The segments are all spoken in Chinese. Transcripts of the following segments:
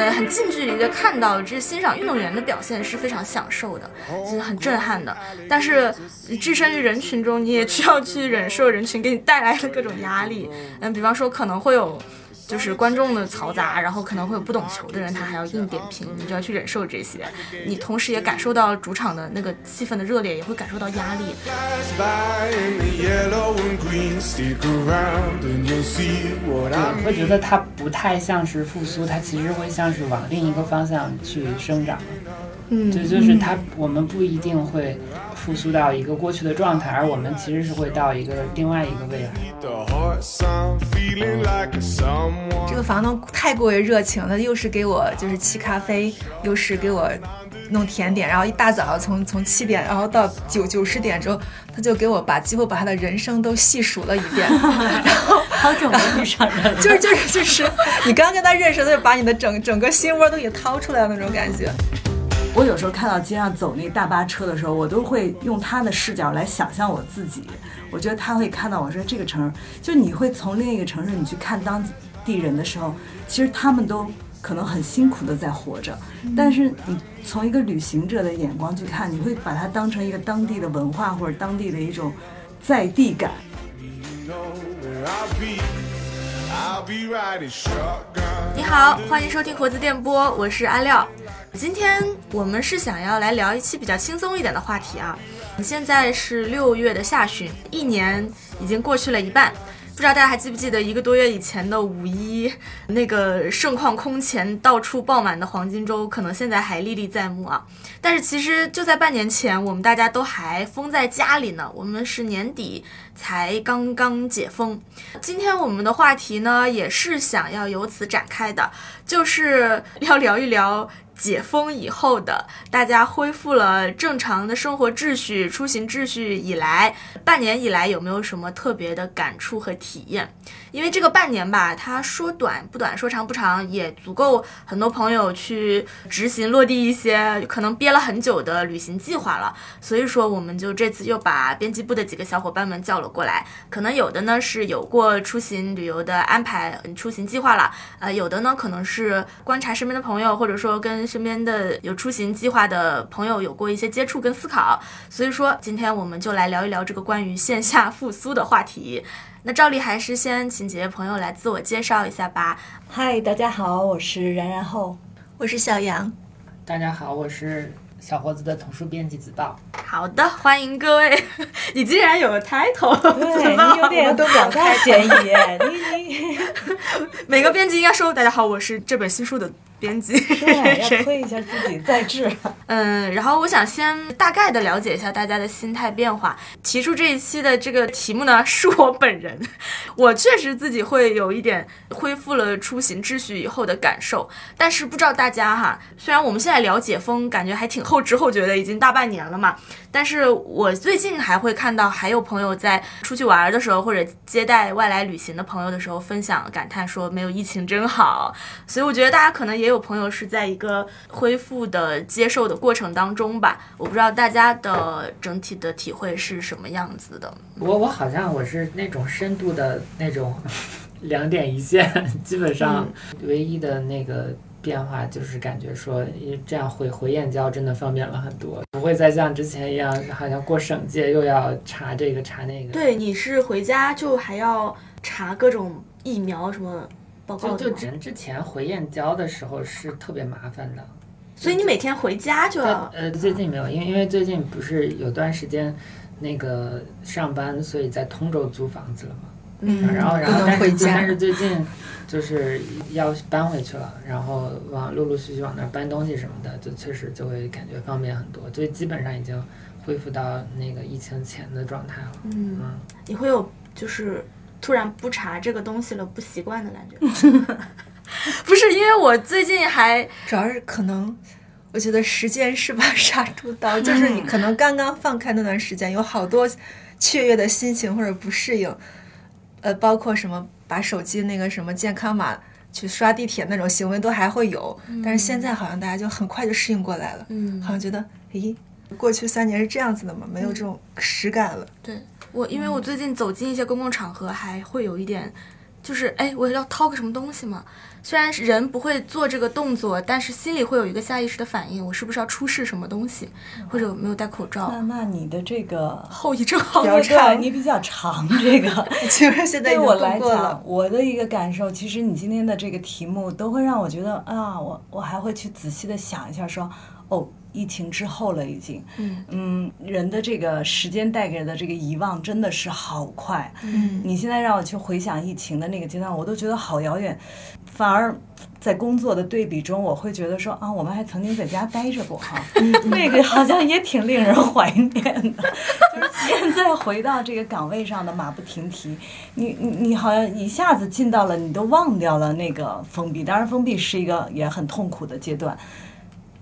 呃，很近距离的看到这欣赏运动员的表现是非常享受的，就是很震撼的。但是置身于人群中，你也需要去忍受人群给你带来的各种压力。嗯，比方说可能会有。就是观众的嘈杂，然后可能会有不懂球的人，他还要硬点评，你就要去忍受这些。你同时也感受到主场的那个气氛的热烈，也会感受到压力。我会觉得它不太像是复苏，它其实会像是往另一个方向去生长。嗯，这就是它，我们不一定会复苏到一个过去的状态，而我们其实是会到一个另外一个未来。这个房东太过于热情了，又是给我就是沏咖啡，又是给我弄甜点，然后一大早从从七点，然后到九九十点之后，他就给我把几乎把他的人生都细数了一遍，然后好久没遇上人，就是就是就是你刚跟他认识，他就把你的整整个心窝都给掏出来了那种感觉。我有时候看到街上走那大巴车的时候，我都会用他的视角来想象我自己。我觉得他会看到我说这个城市，就你会从另一个城市你去看当地人的时候，其实他们都可能很辛苦的在活着。但是你从一个旅行者的眼光去看，你会把它当成一个当地的文化或者当地的一种在地感。你好，欢迎收听活字电波，我是阿廖。今天我们是想要来聊一期比较轻松一点的话题啊。现在是六月的下旬，一年已经过去了一半，不知道大家还记不记得一个多月以前的五一，那个盛况空前、到处爆满的黄金周，可能现在还历历在目啊。但是其实就在半年前，我们大家都还封在家里呢。我们是年底才刚刚解封。今天我们的话题呢，也是想要由此展开的，就是要聊一聊。解封以后的，大家恢复了正常的生活秩序、出行秩序以来，半年以来有没有什么特别的感触和体验？因为这个半年吧，它说短不短，说长不长，也足够很多朋友去执行落地一些可能憋了很久的旅行计划了。所以说，我们就这次又把编辑部的几个小伙伴们叫了过来，可能有的呢是有过出行旅游的安排、出行计划了，呃，有的呢可能是观察身边的朋友，或者说跟身边的有出行计划的朋友有过一些接触跟思考。所以说，今天我们就来聊一聊这个关于线下复苏的话题。那照例还是先请几位朋友来自我介绍一下吧。嗨，大家好，我是然然后，我是小杨。大家好，我是小伙子的图书编辑子豹。好的，欢迎各位。你竟然有 title，对 你有点多表达嫌疑。你你 每个编辑应该说：“大家好，我是这本新书的。”编辑 要推一下自己再治。嗯，然后我想先大概的了解一下大家的心态变化。提出这一期的这个题目呢，是我本人。我确实自己会有一点恢复了出行秩序以后的感受，但是不知道大家哈。虽然我们现在聊解封，感觉还挺后知后觉的，已经大半年了嘛。但是我最近还会看到，还有朋友在出去玩的时候，或者接待外来旅行的朋友的时候，分享感叹说没有疫情真好。所以我觉得大家可能也有朋友是在一个恢复的接受的过程当中吧。我不知道大家的整体的体会是什么样子的。我我好像我是那种深度的那种两点一线，基本上唯一的那个。变化就是感觉说，因为这样回回燕郊真的方便了很多，不会再像之前一样，好像过省界又要查这个查那个。对，你是回家就还要查各种疫苗什么报告就就之之前回燕郊的时候是特别麻烦的，所以你每天回家就要。呃，最近没有，因为因为最近不是有段时间那个上班，所以在通州租房子了嘛。嗯，然后然后但是但是最近就是要搬回去了，然后往陆陆续续往那儿搬东西什么的，就确实就会感觉方便很多，所以基本上已经恢复到那个疫情前的状态了。嗯，你会有就是突然不查这个东西了不习惯的感觉？不是，因为我最近还主要是可能我觉得时间是把 杀猪刀，就是你可能刚刚放开那段时间，有好多雀跃的心情或者不适应。呃，包括什么把手机那个什么健康码去刷地铁那种行为都还会有，但是现在好像大家就很快就适应过来了，嗯，好像觉得，咦，过去三年是这样子的吗？没有这种实感了。对我，因为我最近走进一些公共场合，还会有一点就是哎，我要掏个什么东西嘛。虽然人不会做这个动作，但是心里会有一个下意识的反应，我是不是要出示什么东西，或者没有戴口罩那？那你的这个 后遗症好比较长你比较长，这个其 实现在对我来讲，。我的一个感受，其实你今天的这个题目都会让我觉得啊，我我还会去仔细的想一下说，哦，疫情之后了已经，嗯嗯，人的这个时间带给的这个遗忘真的是好快。嗯你现在让我去回想疫情的那个阶段，我都觉得好遥远，反而在工作的对比中，我会觉得说啊，我们还曾经在家待着过哈，那个好像也挺令人怀念的。就是现在回到这个岗位上的马不停蹄，你你你好像一下子进到了，你都忘掉了那个封闭。当然，封闭是一个也很痛苦的阶段。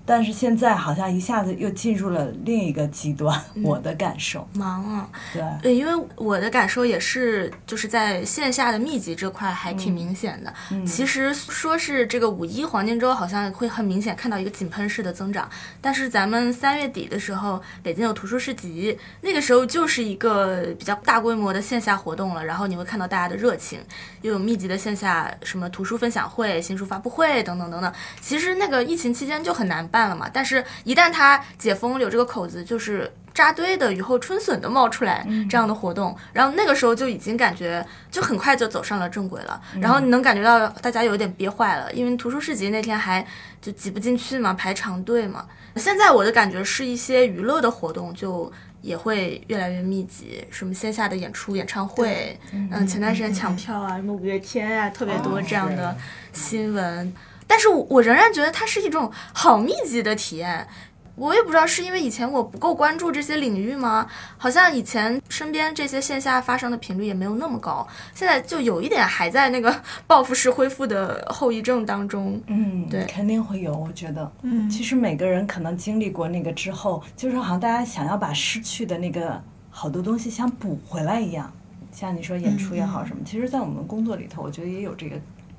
但是现在好像一下子又进入了另一个极端，我的感受，忙啊，对，对，因为我的感受也是，就是在线下的密集这块还挺明显的。其实说是这个五一黄金周，好像会很明显看到一个井喷式的增长，但是咱们三月底的时候，北京有图书市集，那个时候就是一个比较大规模的线下活动了，然后你会看到大家的热情，又有密集的线下什么图书分享会、新书发布会等等等等。其实那个疫情期间就很难办了嘛，但是一旦它解封有这个口子，就是扎堆的雨后春笋的冒出来这样的活动，然后那个时候就已经感觉就很快就走上了正轨了。然后你能感觉到大家有点憋坏了，因为图书市集那天还就挤不进去嘛，排长队嘛。现在我的感觉是一些娱乐的活动就。也会越来越密集，什么线下的演出、演唱会，嗯，前段时间抢票啊，什么五月天啊，特别多这样的新闻。但是我我仍然觉得它是一种好密集的体验。我也不知道是因为以前我不够关注这些领域吗？好像以前身边这些线下发生的频率也没有那么高，现在就有一点还在那个报复式恢复的后遗症当中。嗯，对肯定会有，我觉得，嗯其实每个人可能经历过那个之后，就是好像大家想要把失去的那个好多东西想补回来一样。像你说演出也好什么，其实，在我们工作里头，我觉得也有这个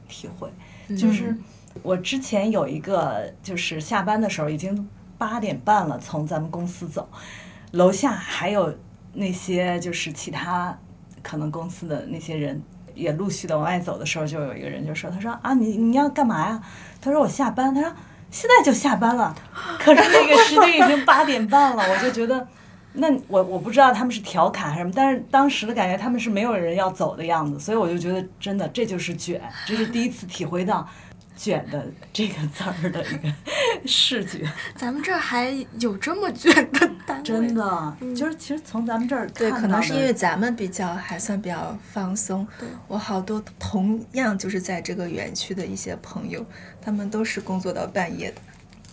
体会，就是我之前有一个，就是下班的时候已经八点半了，从咱们公司走，楼下还有那些就是其他可能公司的那些人也陆续的往外走的时候，就有一个人就说：“他说啊，你你要干嘛呀？”他说：“我下班。”他说：“现在就下班了。”可是那个时间已经八点半了，我就觉得。那我我不知道他们是调侃还是什么，但是当时的感觉他们是没有人要走的样子，所以我就觉得真的这就是卷，这是第一次体会到“卷”的这个字儿的一个视觉，咱们这儿还有这么卷的单位，真的就是其实从咱们这儿对，可能是因为咱们比较还算比较放松。我好多同样就是在这个园区的一些朋友，他们都是工作到半夜的。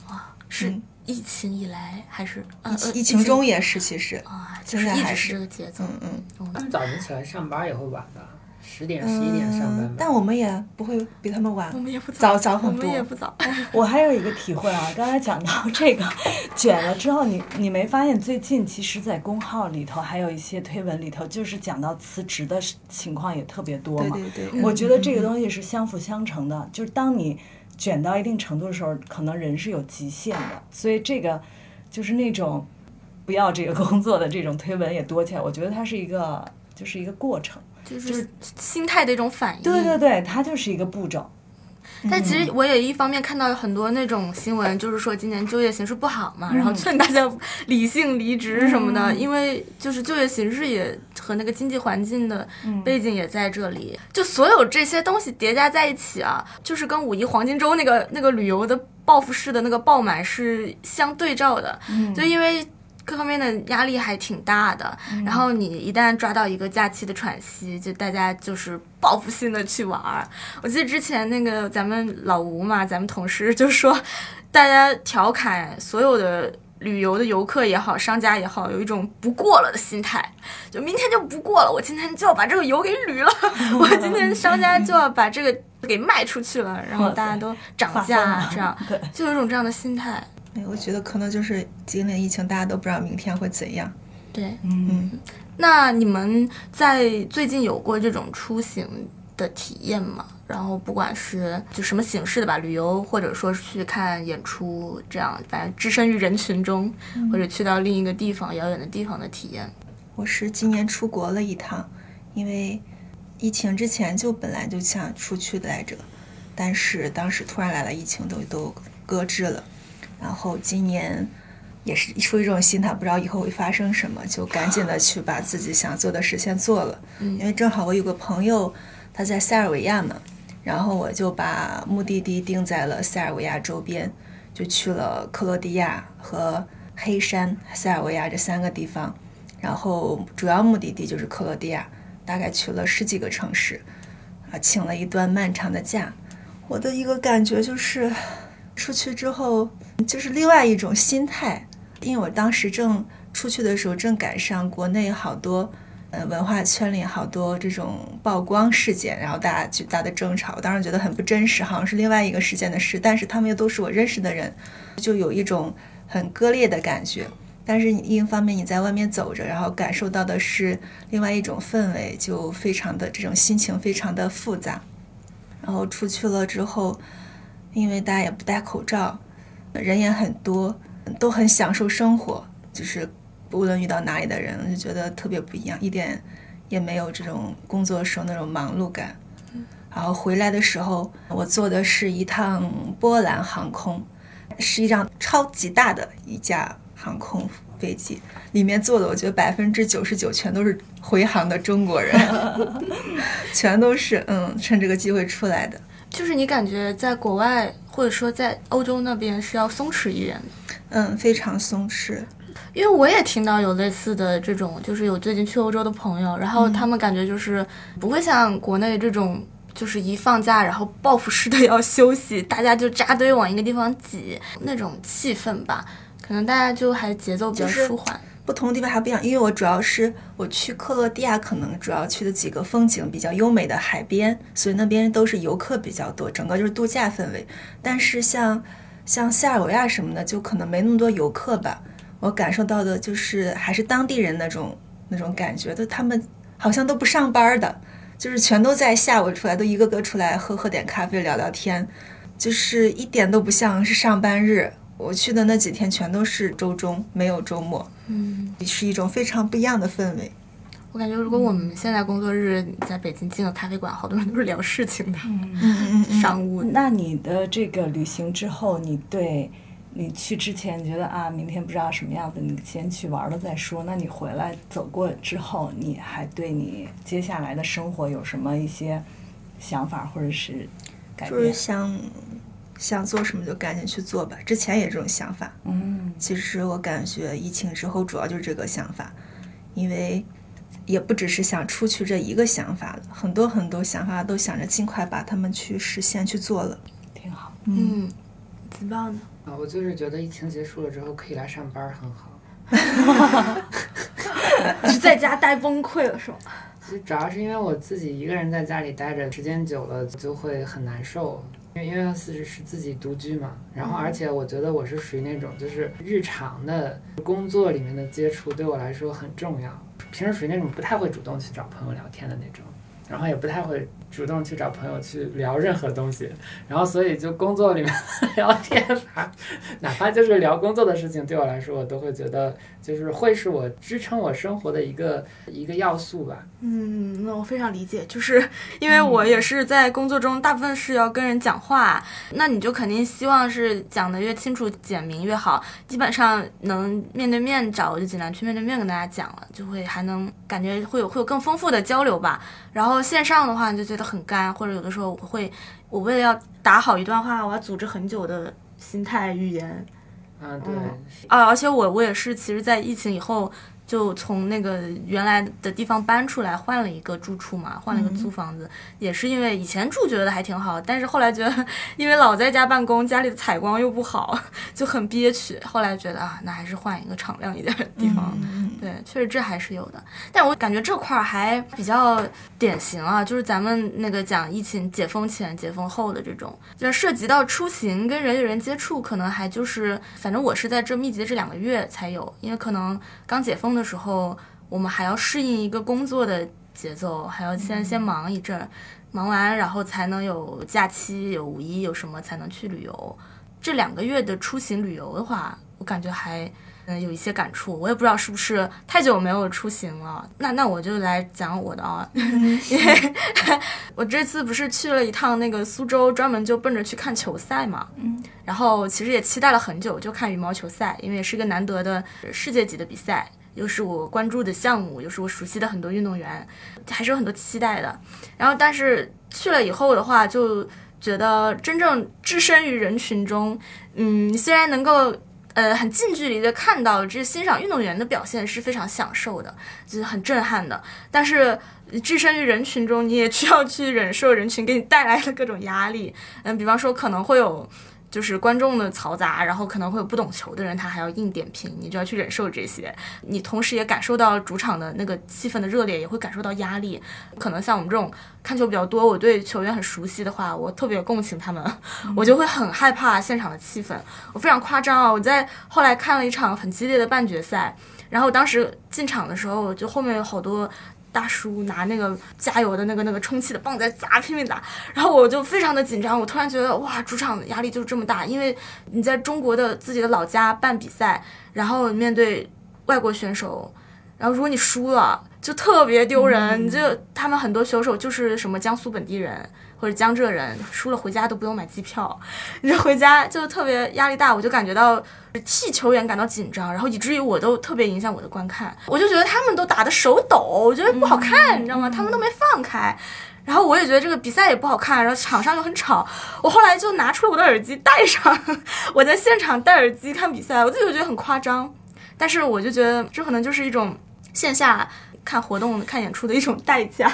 哇是嗯疫情以来还是呃呃疫情中也是，其实，啊，就是一直是现在还是这个节奏。嗯嗯他们早晨起来上班也会晚吧？十点、十一点上班吧？嗯但我们也不会比他们晚我。们也不早早很我们多也不早。我还有一个体会啊，刚才讲到这个卷了之后，你你没发现最近其实，在公号里头还有一些推文里头，就是讲到辞职的情况也特别多嘛。对对，我觉得这个嗯东西是相辅相成的，就是当你卷到一定程度的时候，可能人是有极限的，所以这个就是那种不要这个工作的这种推文也多起来，我觉得它是一个就是一个过程。就是心态的一种反应。对对对，它就是一个步骤。但其实我也一方面看到有很多那种新闻，就是说今年就业形势不好嘛，嗯然后劝大家理性离职什么的，因为就是就业形势也和那个经济环境的嗯背景也在这里，就所有这些东西叠加在一起啊，就是跟五一黄金周那个那个旅游的报复式的那个爆满是相对照的，嗯就因为。各方面的压力还挺大的，然后你一旦抓到一个假期的喘息，就大家就是报复性的去玩儿。我记得之前那个咱们老吴嘛，咱们同事就说，大家调侃所有的旅游的游客也好，商家也好，有一种不过了的心态，就明天就不过了，我今天就要把这个油给捋了，我今天商家就要把这个给卖出去了，然后大家都涨价，这样，就有一种这样的心态。哎我觉得可能就是今年疫情，大家都不知道明天会怎样。对，嗯，那你们在最近有过这种出行的体验吗？然后不管是就什么形式的吧，旅游或者说是去看演出，这样反正置身于人群中，或者去到另一个地方、遥远的地方的体验。我是今年出国了一趟，因为疫情之前就本来就想出去的来着，但是当时突然来了疫情，都都搁置了。然后今年也是出于这种心态，不知道以后会发生什么，就赶紧的去把自己想做的事先做了。嗯因为正好我有个朋友他在塞尔维亚嘛，然后我就把目的地定在了塞尔维亚周边，就去了克罗地亚和黑山、塞尔维亚这三个地方。然后主要目的地就是克罗地亚，大概去了十几个城市，啊，请了一段漫长的假。我的一个感觉就是，出去之后就是另外一种心态，因为我当时正出去的时候，正赶上国内好多。呃，文化圈里好多这种曝光事件，然后大家巨大的争吵，我当时觉得很不真实，好像是另外一个事件的事，但是他们又都是我认识的人，就有一种很割裂的感觉。但是另一方面你在外面走着，然后感受到的是另外一种氛围，就非常的这种心情非常的复杂。然后出去了之后，因为大家也不戴口罩，人也很多，都很享受生活，就是无论遇到哪里的人，就觉得特别不一样，一点也没有这种工作时候那种忙碌感。然后回来的时候，我坐的是一趟波兰航空，是一辆超级大的一架航空飞机，里面坐的我觉得百分之九十九全都是回航的中国人，全都是嗯趁这个机会出来的。就是你感觉在国外或者说在欧洲那边是要松弛一点的。嗯，非常松弛。因为我也听到有类似的这种，就是有最近去欧洲的朋友，然后他们感觉就是不会像国内这种，就是一放假然后报复式的 要休息，大家就扎堆往一个地方挤那种气氛吧，可能大家就还节奏比较就是舒缓。不同的地方还不一样，因为我主要是我去克罗地亚，可能主要去的几个风景比较优美的海边，所以那边都是游客比较多，整个就是度假氛围。但是像像塞尔维亚什么的，就可能没那么多游客吧。我感受到的就是还是当地人那种那种感觉，就他们好像都不上班的，就是全都在下午出来，都一个个出来喝喝点咖啡聊聊天，就是一点都不像是上班日。我去的那几天全都是周中，没有周末。嗯，是一种非常不一样的氛围。我感觉如果我们现在工作日在北京进了咖啡馆，好多人都是聊事情的，嗯嗯嗯，商务。那你的这个旅行之后，你对你去之前觉得啊，明天不知道什么样子，你先去玩了再说。那你回来走过之后，你还对你接下来的生活有什么一些想法或者是改就是？想想做什么就赶紧去做吧。之前也这种想法，嗯其实我感觉疫情之后主要就是这个想法，因为也不只是想出去这一个想法了，很多很多想法都想着尽快把它们去实现去做了。挺好。嗯，子豹呢？啊，我就是觉得疫情结束了之后可以来上班，很好。你 是在家待崩溃了是吗？其实主要是因为我自己一个人在家里待着时间久了就会很难受，因为因为是是自己独居嘛，然后而且我觉得我是属于那种就是日常的工作里面的接触对我来说很重要，平时属于那种不太会主动去找朋友聊天的那种，然后也不太会主动去找朋友去聊任何东西，然后所以就工作里面聊天，哪怕就是聊工作的事情，对我来说我都会觉得就是会是我支撑我生活的一个一个要素吧。嗯，那我非常理解，就是因为我也是在工作中大部分是要跟人讲话，那你就肯定希望是讲的越清楚、简明越好。基本上能面对面找，我就尽量去面对面跟大家讲了，就会还能感觉会有会有更丰富的交流吧。然后线上的话，你就觉得很干，或者有的时候我会，我为了要打好一段话，我要组织很久的心态语言，嗯，对，嗯啊，而且我我也是，其实，在疫情以后，就从那个原来的地方搬出来，换了一个住处嘛，换了一个租房子，也是因为以前住觉得还挺好，但是后来觉得，因为老在家办公，家里的采光又不好，就很憋屈。后来觉得啊，那还是换一个敞亮一点的地方。嗯，对，确实这还是有的，但我感觉这块儿还比较典型啊，就是咱们那个讲疫情解封前、解封后的这种，就是涉及到出行跟人与人接触，可能还就是，反正我是在这密集的这两个月才有，因为可能刚解封的时候，我们还要适应一个工作的节奏，还要先先忙一阵儿，忙完然后才能有假期、有五一、有什么才能去旅游。这两个月的出行旅游的话，我感觉还嗯，有一些感触。我也不知道是不是太久没有出行了。那那我就来讲我的啊，因为我这次不是去了一趟那个苏州，专门就奔着去看球赛嘛。嗯，然后其实也期待了很久，就看羽毛球赛，因为也是个难得的世界级的比赛，又是我关注的项目，又是我熟悉的很多运动员，还是有很多期待的。然后但是去了以后的话，就觉得真正置身于人群中，嗯，虽然能够。呃，很近距离的看到这欣赏运动员的表现是非常享受的，就是很震撼的。但是置身于人群中，你也需要去忍受人群给你带来的各种压力。嗯，比方说可能会有。就是观众的嘈杂，然后可能会有不懂球的人，他还要硬点评，你就要去忍受这些。你同时也感受到主场的那个气氛的热烈，也会感受到压力。可能像我们这种看球比较多，我对球员很熟悉的话，我特别共情他们，我就会很害怕现场的气氛。我非常夸张啊！我在后来看了一场很激烈的半决赛，然后当时进场的时候，就后面有好多。大叔拿那个加油的那个那个充气的棒在砸，拼命砸，然后我就非常的紧张。我突然觉得，哇，主场压力就是这么大，因为你在中国的自己的老家办比赛，然后面对外国选手，然后如果你输了，就特别丢人。你就他们很多选手就是什么江苏本地人。或者江浙人输了回家都不用买机票，你这回家就特别压力大，我就感觉到替球员感到紧张，然后以至于我都特别影响我的观看，我就觉得他们都打的手抖，我觉得不好看，你知道吗？他们都没放开，然后我也觉得这个比赛也不好看，然后场上又很吵，我后来就拿出了我的耳机戴上，我在现场戴耳机看比赛，我自己就觉得很夸张，但是我就觉得这可能就是一种线下。看活动、看演出的一种代价，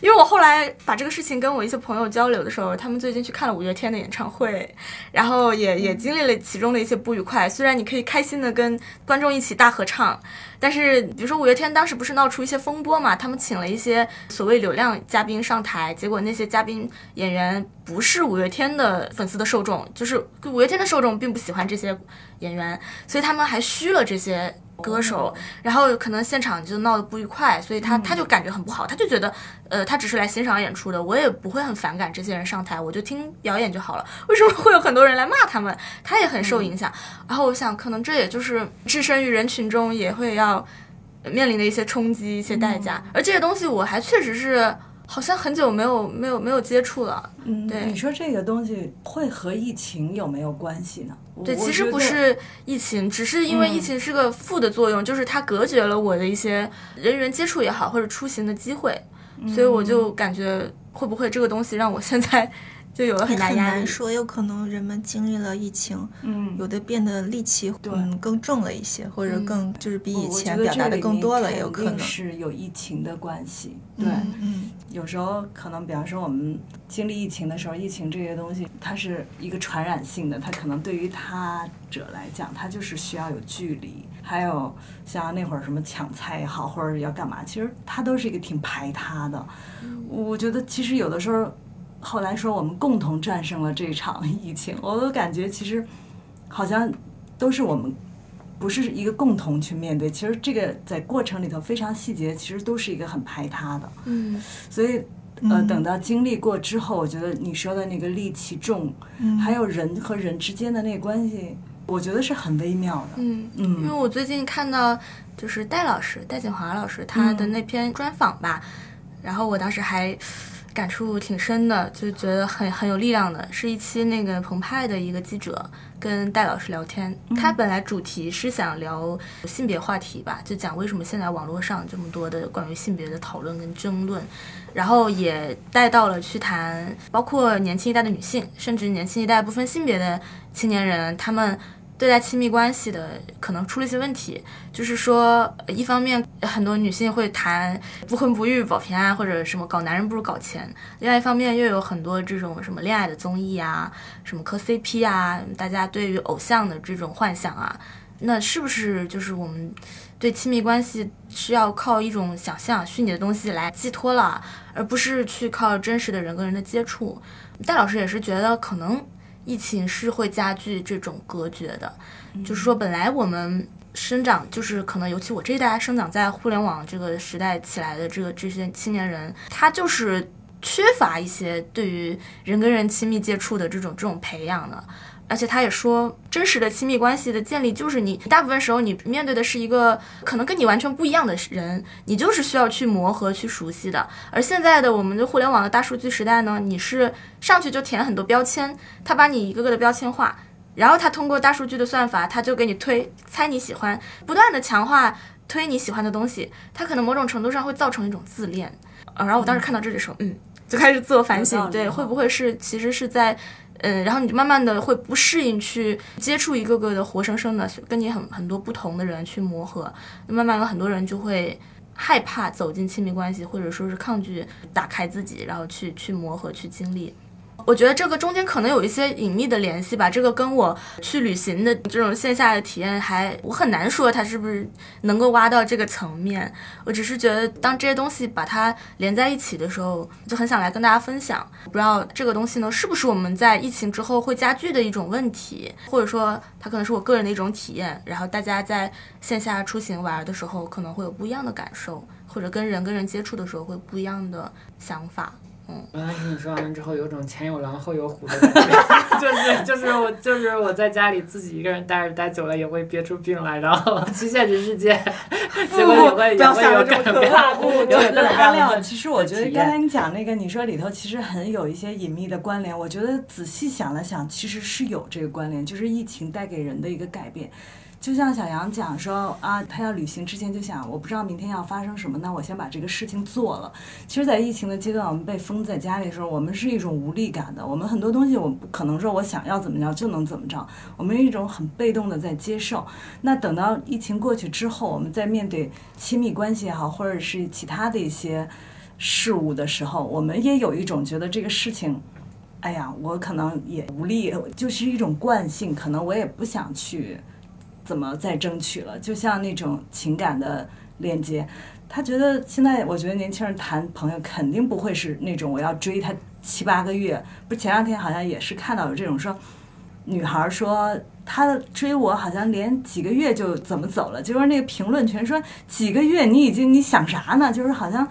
因为我后来把这个事情跟我一些朋友交流的时候，他们最近去看了五月天的演唱会，然后也也经历了其中的一些不愉快。虽然你可以开心的跟观众一起大合唱，但是比如说五月天当时不是闹出一些风波嘛？他们请了一些所谓流量嘉宾上台，结果那些嘉宾演员不是五月天的粉丝的受众，就是五月天的受众并不喜欢这些演员，所以他们还虚了这些。歌手，然后可能现场就闹得不愉快，所以他他就感觉很不好，他就觉得，呃，他只是来欣赏演出的，我也不会很反感这些人上台，我就听表演就好了。为什么会有很多人来骂他们？他也很受影响。然后我想，可能这也就是置身于人群中也会要面临的一些冲击、一些代价。而这些东西，我还确实是。好像很久没有没有没有接触了。嗯，对，你说这个东西会和疫情有没有关系呢？对，其实不是疫情，只是因为疫情是个负的作用，就是它隔绝了我的一些人员接触也好，或者出行的机会，所以我就感觉会不会这个东西让我现在。就有了很大压力。说有可能人们经历了疫情，嗯，有的变得戾气嗯更重了一些，或者更就是比以前表达的更多了，也有可能是有疫情的关系。对，嗯，有时候可能比方说我们经历疫情的时候，疫情这些东西它是一个传染性的，它可能对于他者来讲，它就是需要有距离。还有像那会儿什么抢菜也好，或者要干嘛，其实它都是一个挺排他的。我觉得其实有的时候。后来说我们共同战胜了这场 疫情，我都感觉其实好像都是我们不是一个共同去面对。其实这个在过程里头非常细节，其实都是一个很排他的。嗯，所以呃，等到经历过之后，我觉得你说的那个戾气重，还有人和人之间的那个关系，我觉得是很微妙的。嗯嗯，因为我最近看到就是戴老师戴锦华老师他的那篇专访吧，然后我当时还。感触挺深的，就觉得很很有力量的，是一期那个澎湃的一个记者跟戴老师聊天，他本来主题是想聊性别话题吧，就讲为什么现在网络上这么多的关于性别的讨论跟争论，然后也带到了去谈，包括年轻一代的女性，甚至年轻一代不分性别的青年人，他们。对待亲密关系的可能出了一些问题，就是说，一方面很多女性会谈不婚不育保平安，或者什么搞男人不如搞钱；另外一方面又有很多这种什么恋爱的综艺啊，什么磕 CP 啊，大家对于偶像的这种幻想啊，那是不是就是我们对亲密关系是要靠一种想象、虚拟的东西来寄托了，而不是去靠真实的人跟人的接触？戴老师也是觉得可能。疫情是会加剧这种隔绝的，就是说，本来我们生长就是可能，尤其我这一代生长在互联网这个时代起来的这个这些青年人，他就是缺乏一些对于人跟人亲密接触的这种这种培养的。而且他也说，真实的亲密关系的建立就是你大部分时候你面对的是一个可能跟你完全不一样的人，你就是需要去磨合、去熟悉的。而现在的我们的互联网的大数据时代呢，你是上去就填很多标签，他把你一个个的标签化，然后他通过大数据的算法，他就给你推猜你喜欢，不断的强化推你喜欢的东西，他可能某种程度上会造成一种自恋。呃，然后我当时看到这里的时候，嗯，就开始自我反省，对，会不会是其实是在。嗯，然后你就慢慢的会不适应去接触一个个的活生生的跟你很很多不同的人去磨合，慢慢的很多人就会害怕走进亲密关系，或者说是抗拒打开自己，然后去去磨合去经历。我觉得这个中间可能有一些隐秘的联系吧，这个跟我去旅行的这种线下的体验还我很难说它是不是能够挖到这个层面。我只是觉得当这些东西把它连在一起的时候，就很想来跟大家分享。不知道这个东西呢是不是我们在疫情之后会加剧的一种问题，或者说它可能是我个人的一种体验。然后大家在线下出行玩的时候可能会有不一样的感受，或者跟人跟人接触的时候会不一样的想法。刚才听你说完了之后，有种前有狼后有虎的感觉，就是就是我就是我在家里自己一个人待着待久了也会憋出病来，然后去现实世界，结果也会也会有感觉。对，阿亮，其实我觉得刚才你讲那个，你说里头其实很有一些隐秘的关联。我觉得仔细想了想，其实是有这个关联，就是疫情带给人的一个改变。就像小杨讲说啊，他要旅行之前就想，我不知道明天要发生什么，那我先把这个事情做了。其实，在疫情的阶段，我们被封在家里的时候，我们是一种无力感的。我们很多东西，我不可能说我想要怎么着就能怎么着，我们一种很被动的在接受。那等到疫情过去之后，我们在面对亲密关系也好，或者是其他的一些事物的时候，我们也有一种觉得这个事情，哎呀，我可能也无力，就是一种惯性，可能我也不想去。怎么再争取了？就像那种情感的链接，他觉得现在，我觉得年轻人谈朋友肯定不会是那种我要追他七八个月。不是，前两天好像也是看到有这种说，女孩说她追我好像连几个月就怎么走了，就是那个评论全说几个月你已经你想啥呢？就是好像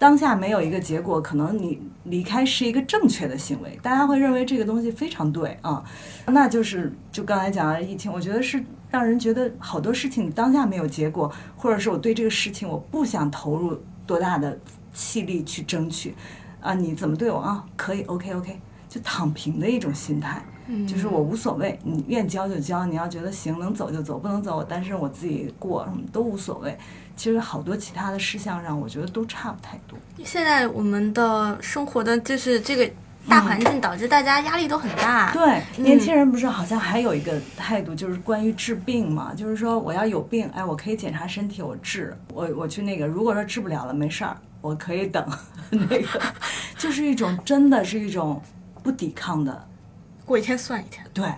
当下没有一个结果，可能你离开是一个正确的行为，大家会认为这个东西非常对啊。那就是就刚才讲的疫情，我觉得是。让人觉得好多事情当下没有结果，或者是我对这个事情我不想投入多大的气力去争取，啊，你怎么对我啊？可以，OK OK，就躺平的一种心态，就是我无所谓，你愿交就交，你要觉得行能走就走，不能走我单身我自己过，什么都无所谓。其实好多其他的事项上，我觉得都差不太多。现在我们的生活的就是这个。大环境导致大家压力都很大。对，年轻人不是好像还有一个态度，就是关于治病嘛，就是说我要有病，哎，我可以检查身体，我治，我我去那个，如果说治不了了，没事儿，我可以等，那个就是一种真的是一种不抵抗的，过一天算一天。对，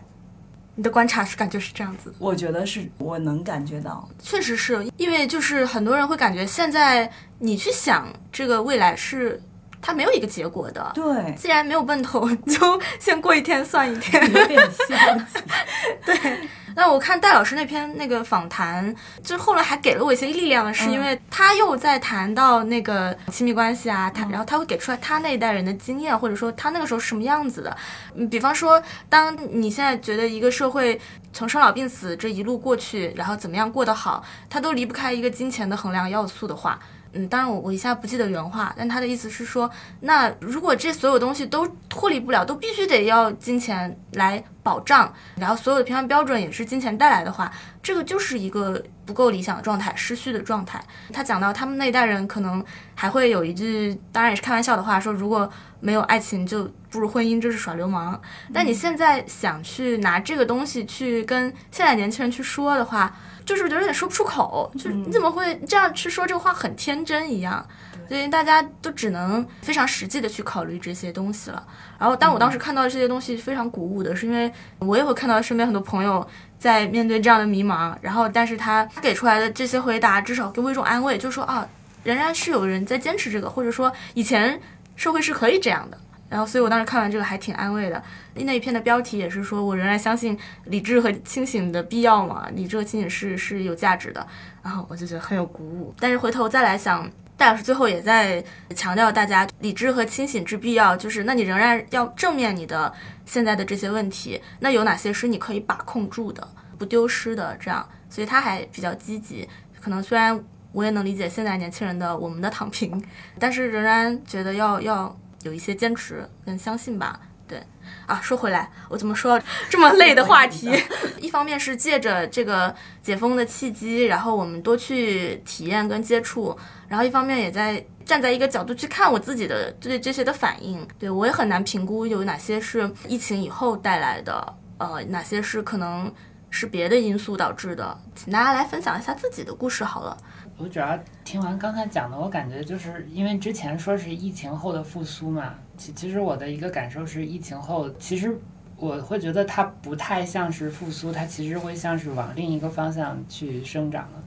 你的观察是感觉是这样子。我觉得是我能感觉到，确实是因为就是很多人会感觉现在你去想这个未来是。它没有一个结果的，对，既然没有奔头，就先过一天算一天，有点消极。对，那我看戴老师那篇那个访谈，就后来还给了我一些力量是，因为他又在谈到那个亲密关系啊，他然后他会给出来他那一代人的经验，或者说他那个时候是什么样子的。嗯，比方说，当你现在觉得一个社会从生老病死这一路过去，然后怎么样过得好，他都离不开一个金钱的衡量要素的话。嗯，当然我我一下不记得原话，但他的意思是说，那如果这所有东西都脱离不了，都必须得要金钱来保障，然后所有的评判标准也是金钱带来的话，这个就是一个不够理想的状态，失序的状态。他讲到他们那一代人可能还会有一句，当然也是开玩笑的话，说如果没有爱情就步入婚姻，这是耍流氓。但你现在想去拿这个东西去跟现在年轻人去说的话。就是有点说不出口，就是你怎么会这样去说这个话，很天真一样，所以大家都只能非常实际的去考虑这些东西了。然后，但我当时看到这些东西，非常鼓舞的是，因为我也会看到身边很多朋友在面对这样的迷茫，然后，但是他给出来的这些回答，至少给我一种安慰，就是说啊，仍然是有人在坚持这个，或者说以前社会是可以这样的。然后，所以我当时看完这个还挺安慰的。那一篇的标题也是说，我仍然相信理智和清醒的必要嘛，理智和清醒是是有价值的。然后我就觉得很有鼓舞。但是回头再来想，戴老师最后也在强调大家理智和清醒之必要，就是那你仍然要正面你的现在的这些问题，那有哪些是你可以把控住的、不丢失的？这样，所以他还比较积极。可能虽然我也能理解现在年轻人的我们的躺平，但是仍然觉得要要有一些坚持跟相信吧。对啊，说回来，我怎么说 这么累的话题？一方面是借着这个解封的契机，然后我们多去体验跟接触，然后一方面也在站在一个角度去看我自己的对这些的反应。对我也很难评估有哪些是疫情以后带来的，呃，哪些是可能是别的因素导致的。请大家来分享一下自己的故事好了。我主要听完刚才讲的，我感觉就是因为之前说是疫情后的复苏嘛，其其实我的一个感受是，疫情后其实我会觉得它不太像是复苏，它其实会像是往另一个方向去生长了。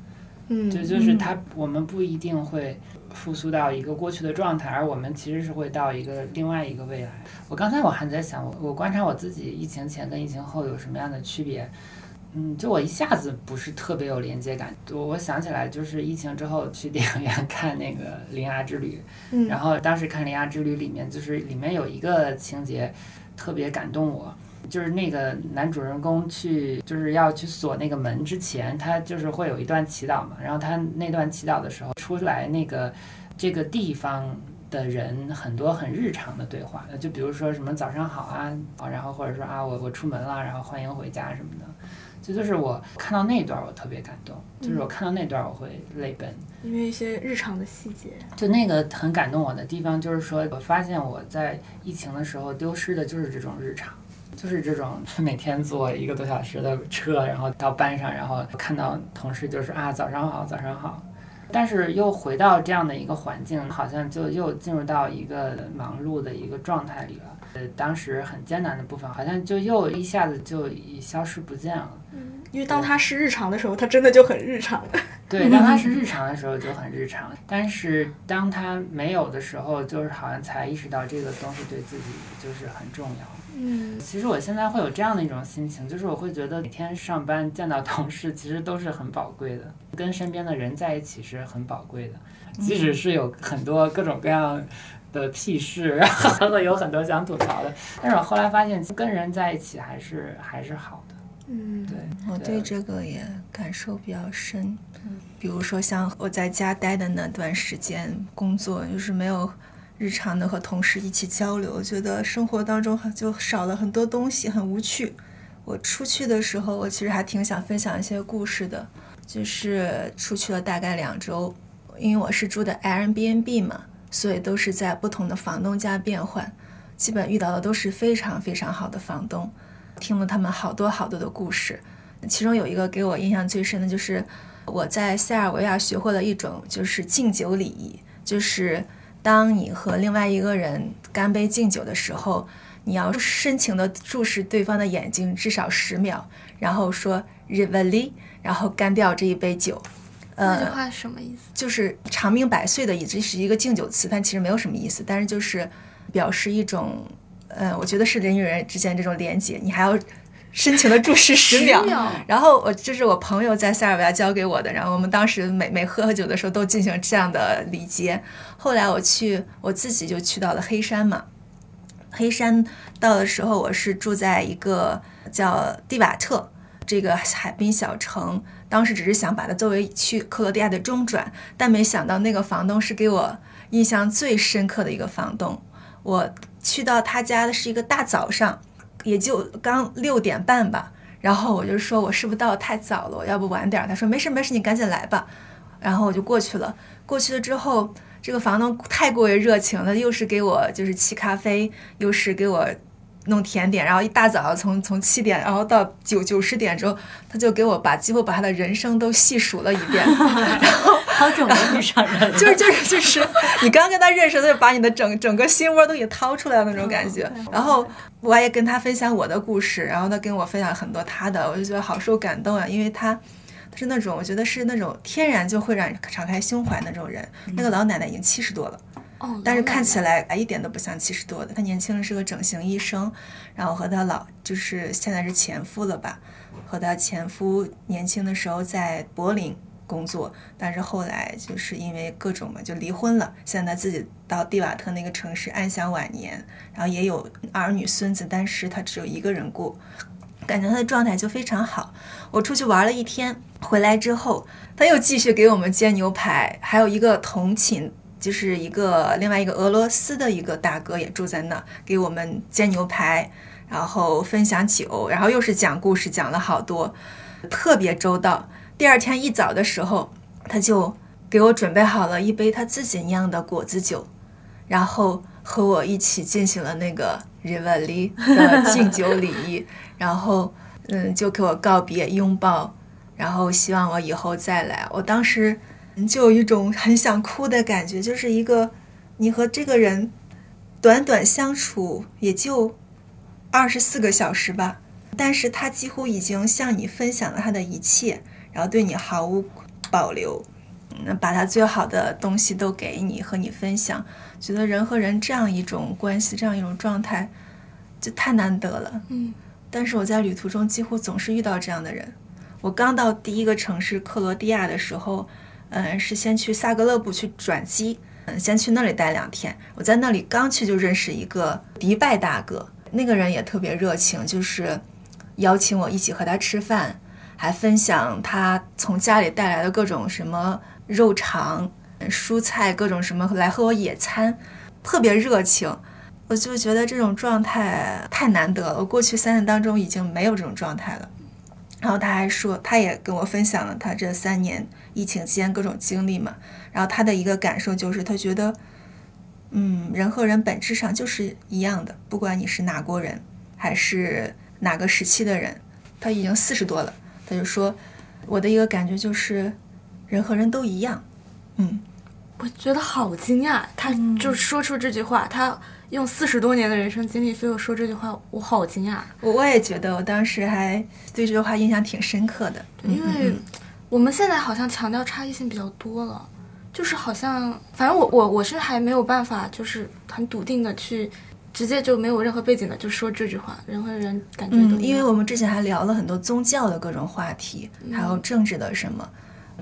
嗯，就就是它，我们不一定会复苏到一个过去的状态，而我们其实是会到一个另外一个未来。我刚才我还在想，我我观察我自己疫情前跟疫情后有什么样的区别。嗯，就我一下子不是特别有连接感。我我想起来，就是疫情之后去电影院 看那个《铃芽之旅》，嗯然后当时看《铃芽之旅》里面，就是里面有一个情节特别感动我，就是那个男主人公去就是要去锁那个门之前，他就是会有一段祈祷嘛，然后他那段祈祷的时候出来那个这个地方。的人很多很日常的对话，就比如说什么早上好啊，啊然后或者说啊我我出门了，然后欢迎回家什么的，这就是我看到那段儿我特别感动，就是我看到那段儿我会泪奔。因为一些日常的细节。就那个很感动我的地方，就是说我发现我在疫情的时候丢失的就是这种日常，就是这种 每天坐一个多小时的车，然后到班上，然后看到同事就是啊早上好，早上好。但是又回到这样的一个环境，好像就又进入到一个忙碌的一个状态里了。呃，当时很艰难的部分，好像就又一下子就消失不见了。嗯因为当它是日常的时候，它真的就很日常。对，当它是日常的时候就很日常，但是当它没有的时候，就是好像才意识到这个东西对自己就是很重要。嗯其实我现在会有这样的一种心情，就是我会觉得每天上班见到同事，其实都是很宝贵的，跟身边的人在一起是很宝贵的，即使是有很多各种各样的屁事，然后会有很多想吐槽的，但是我后来发现跟人在一起还是还是好的。嗯，对，我对这个也感受比较深。嗯比如说，像我在家待的那段时间，工作就是没有日常的和同事一起交流，觉得生活当中很就少了很多东西，很无趣。我出去的时候，我其实还挺想分享一些故事的，就是出去了大概两周，因为我是住的 Airbnb 嘛，所以都是在不同的房东家变换，基本遇到的都是非常非常好的房东。听了他们好多好多的故事，其中有一个给我印象最深的就是我在塞尔维亚学会了一种就是敬酒礼仪，就是当你和另外一个人干杯敬酒的时候，你要深情地注视对方的眼睛至少十秒，然后说 “rivali”，然后干掉这一杯酒。呃，那句话什么意思？就是长命百岁的，也这是一个敬酒词，但其实没有什么意思，但是就是表示一种，呃，我觉得是人与人之间这种连接，你还要深情的注视十秒。秒然后我这是我朋友在塞尔维亚教给我的，然后我们当时每每喝酒的时候都进行这样的礼节。后来我去我自己就去到了黑山嘛，黑山到的时候我是住在一个叫蒂瓦特这个海滨小城，当时只是想把它作为去克罗地亚的中转，但没想到那个房东是给我印象最深刻的一个房东。我去到他家的是一个大早上，也就刚六点半吧。然后我就说，我是不是到太早了？我要不晚点？他说没事没事，你赶紧来吧。然后我就过去了。过去了之后，这个房东太过于热情了，又是给我就是沏咖啡，又是给我弄甜点，然后一大早从从七点，然后到九九十点之后，他就给我把几乎把他的人生都细数了一遍。然后好久没遇上人了，就是就是就是，你刚跟他认识，他就把你的整整个心窝都给掏出来了那种感觉。然后我也跟他分享我的故事，然后他跟我分享很多他的，我就觉得好受感动啊，因为他他是那种我觉得是那种天然就会让人敞开胸怀那种人。那个老奶奶已经七十多了。哦，但是看起来一点都不像七十多的。他年轻人是个整形医生，然后和他老就是现在是前夫了吧，和他前夫年轻的时候在柏林工作，但是后来就是因为各种嘛，就离婚了。现在自己到蒂瓦特那个城市安享晚年，然后也有儿女孙子，但是他只有一个人过，感觉他的状态就非常好。我出去玩了一天，回来之后，他又继续给我们煎牛排，还有一个同寝。就是一个另外一个俄罗斯的一个大哥也住在那，给我们煎牛排，然后分享酒，然后又是讲故事，讲了好多，特别周到。第二天一早的时候，他就给我准备好了一杯他自己酿的果子酒，然后和我一起进行了那个 Rivali 的敬酒礼仪，然后嗯，就给我告别拥抱，然后希望我以后再来。我当时。就有一种很想哭的感觉，就是一个你和这个人短短相处也就二十四个小时吧，但是他几乎已经向你分享了他的一切，然后对你毫无保留，嗯，把他最好的东西都给你和你分享，觉得人和人这样一种关系，这样一种状态就太难得了。嗯，但是我在旅途中几乎总是遇到这样的人。我刚到第一个城市克罗地亚的时候。嗯，是先去萨格勒布去转机，嗯，先去那里待两天。我在那里刚去就认识一个迪拜大哥，那个人也特别热情，就是邀请我一起和他吃饭，还分享他从家里带来的各种什么肉肠、蔬菜，各种什么来和我野餐，特别热情。我就觉得这种状态太难得了，我过去三年当中已经没有这种状态了。然后他还说，他也跟我分享了他这三年疫情期间各种经历嘛。然后他的一个感受就是，他觉得，嗯，人和人本质上就是一样的，不管你是哪国人，还是哪个时期的人。他已经四十多了，他就说，我的一个感觉就是，人和人都一样。嗯，我觉得好惊讶，他就说出这句话，他。用四十多年的人生经历，非我说这句话，我好惊讶。我我也觉得，我当时还对这句话印象挺深刻的。因为我们现在好像强调差异性比较多了，就是好像，反正我我我是还没有办法，就是很笃定的去直接就没有任何背景的就说这句话。人和人感觉都因为我们之前还聊了很多宗教的各种话题，还有政治的什么。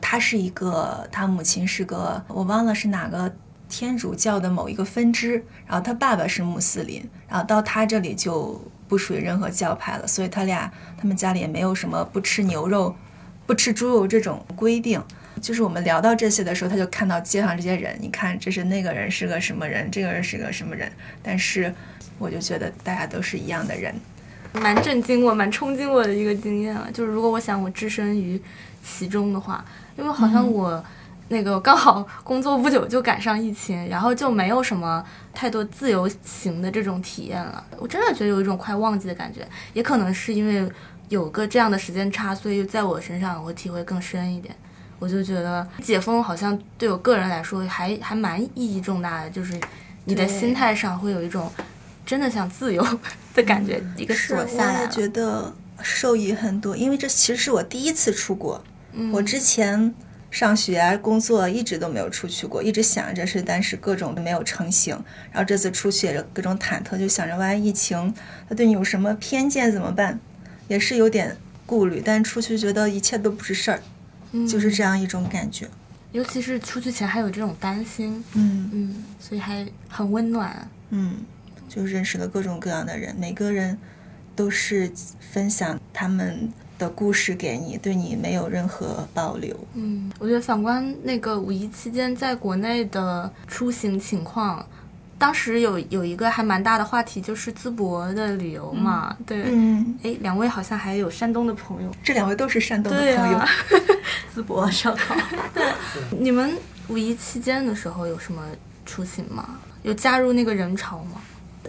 他是一个，他母亲是个，我忘了是哪个。天主教的某一个分支，然后他爸爸是穆斯林，然后到他这里就不属于任何教派了，所以他俩他们家里也没有什么不吃牛肉、不吃猪肉这种规定。就是我们聊到这些的时候，他就看到街上这些人，你看这是那个人是个什么人，这个人是个什么人，但是我就觉得大家都是一样的人，蛮震惊我、蛮冲击我的一个经验了。就是如果我想我置身于其中的话，因为好像我。那个刚好工作不久就赶上疫情，然后就没有什么太多自由行的这种体验了。我真的觉得有一种快忘记的感觉，也可能是因为有个这样的时间差，所以在我身上我体会更深一点。我就觉得解封好像对我个人来说还还蛮意义重大的，就是你的心态上会有一种真的想自由 的感觉，一个锁下来我也觉得受益很多，因为这其实是我第一次出国，我之前。上学啊，工作一直都没有出去过，一直想着是，但是各种都没有成型。然后这次出去也，各种忐忑，就想着万一疫情他对你有什么偏见怎么办，也是有点顾虑。但出去觉得一切都不是事儿，就是这样一种感觉。尤其是出去前还有这种担心，嗯嗯，所以还很温暖。嗯，就认识了各种各样的人，每个人都是分享他们。的故事给你，对你没有任何保留。嗯，我觉得反观那个五一期间在国内的出行情况，当时有有一个还蛮大的话题，就是淄博的旅游嘛。对，嗯，哎，两位好像还有山东的朋友，这两位都是山东的朋友。淄博烧烤。对，你们五一期间的时候有什么出行吗？有加入那个人潮吗？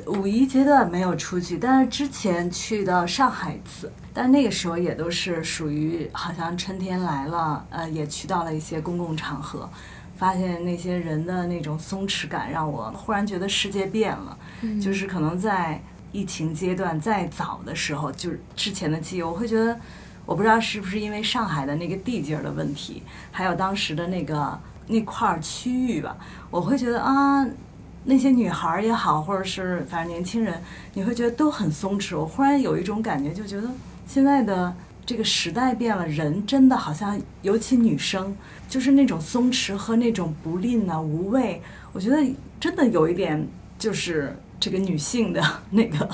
五一阶段没有出去，但是之前去到上海一次，但那个时候也都是属于好像春天来了，呃，也去到了一些公共场合，发现那些人的那种松弛感，让我忽然觉得世界变了。就是可能在疫情阶段再早的时候，就是之前的记忆，我会觉得，我不知道是不是因为上海的那个地界儿的问题，还有当时的那个那块儿区域吧，我会觉得啊。那些女孩也好，或者是反正年轻人，你会觉得都很松弛。我忽然有一种感觉，就觉得现在的这个时代变了，人真的好像，尤其女生，就是那种松弛和那种不吝啊、无畏，我觉得真的有一点就是。这个女性的 那个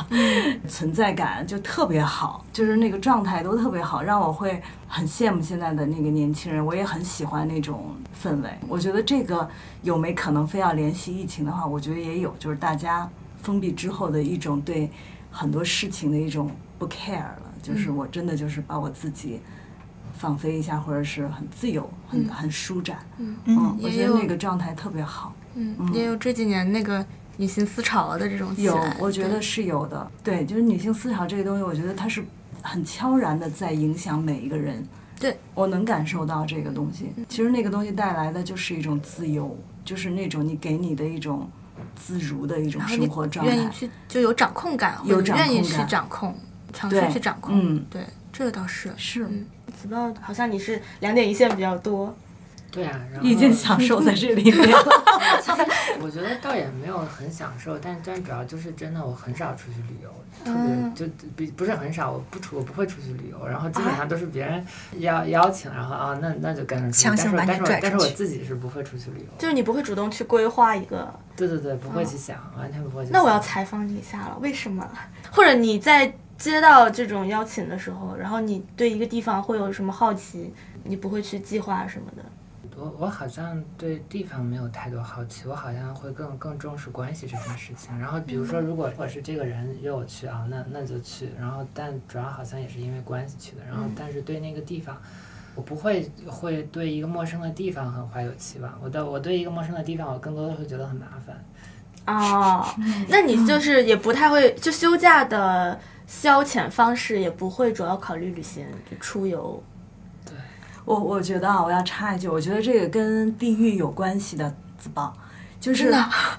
存在感就特别好，就是那个状态都特别好，让我会很羡慕现在的那个年轻人。我也很喜欢那种氛围。我觉得这个有没可能非要联系疫情的话，我觉得也有，就是大家封闭之后的一种对很多事情的一种不 care 了，就是我真的就是把我自己放飞一下，或者是很自由、很很舒展。嗯嗯，我觉得那个状态特别好。嗯，也有这几年那个女性思潮的这种有我觉得是有的。对，就是女性思潮这个东西，我觉得它是很悄然的在影响每一个人。对，我能感受到这个东西。嗯其实那个东西带来的就是一种自由，就是那种你给你的一种自如的一种生活状态。愿意去就有掌控感，有掌愿意去掌控，尝试去掌控。嗯对，这个倒是。是，嗯，子豹好像你是两点一线比较多，对啊，然后已经享受在这里面了。我觉得倒也没有很享受，但但主要就是真的我很少出去旅游，特嗯别就比不是很少，我不出我不会出去旅游，然后基啊本上都是别人邀邀请，然后啊那那就跟着出去，强行把你但是我但是我拽出去但是我自己是不会出去旅游，就是你不会主动去规划一个。对对对，不会去想，完全不会去想。那我要采访你一下了，为什么？或者你在接到这种邀请的时候，然后你对一个地方会有什么好奇，你不会去计划什么的？我我好像对地方没有太多好奇，我好像会更更重视关系这件事情。然后比如说，如果我是这个人约我去啊，那那就去。然后但主要好像也是因为关系去的。然后但是对那个地方，我不会会对一个陌生的地方很怀有期望。我的我对一个陌生的地方，我更多的会觉得很麻烦。哦，那你就是也不太会，就休假的消遣方式也不会主要考虑旅行、就出游。对我我觉得啊，我要插一句，我觉得这个跟地域有关系的自爆，就是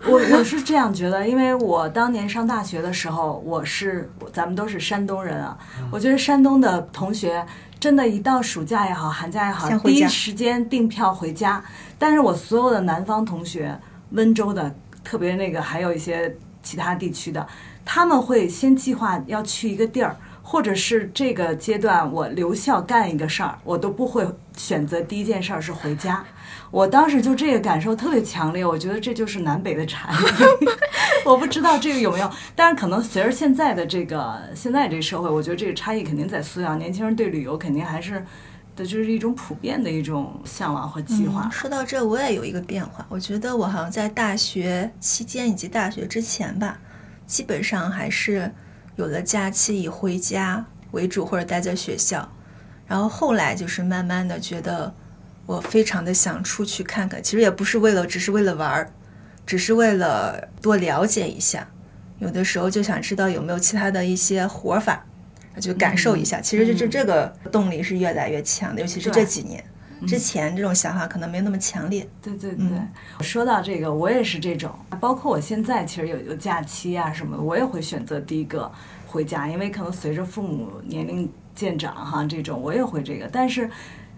我 我是这样觉得，因为我当年上大学的时候，我是咱们都是山东人啊，我觉得山东的同学真的，一到暑假也好，寒假也好第一时间订票回家。但是我所有的南方同学，温州的，特别那个，还有一些其他地区的，他们会先计划要去一个地儿。或者是这个阶段我留校干一个事儿，我都不会选择第一件事儿是回家。我当时就这个感受特别强烈，我觉得这就是南北的差异。我不知道这个有没有，但是可能随着现在的这个现在这个社会，我觉得这个差异肯定在缩小。年轻人对旅游肯定还是的，就是一种普遍的一种向往和计划嗯。。说到这，我也有一个变化。我觉得我好像在大学期间以及大学之前吧，基本上还是有了假期以回家为主，或者待在学校。然后后来就是慢慢的觉得，我非常的想出去看看。其实也不是为了，只是为了玩儿，只是为了多了解一下。有的时候就想知道有没有其他的一些活法，就感受一下。其实就就嗯这个动力是越来越强的，尤其是这几年。之前这种想法可能没那么强烈。对对对，嗯说到这个，我也是这种，包括我现在其实有有假期啊什么的，我也会选择第一个回家，因为可能随着父母年龄渐长哈，这种我也会这个。但是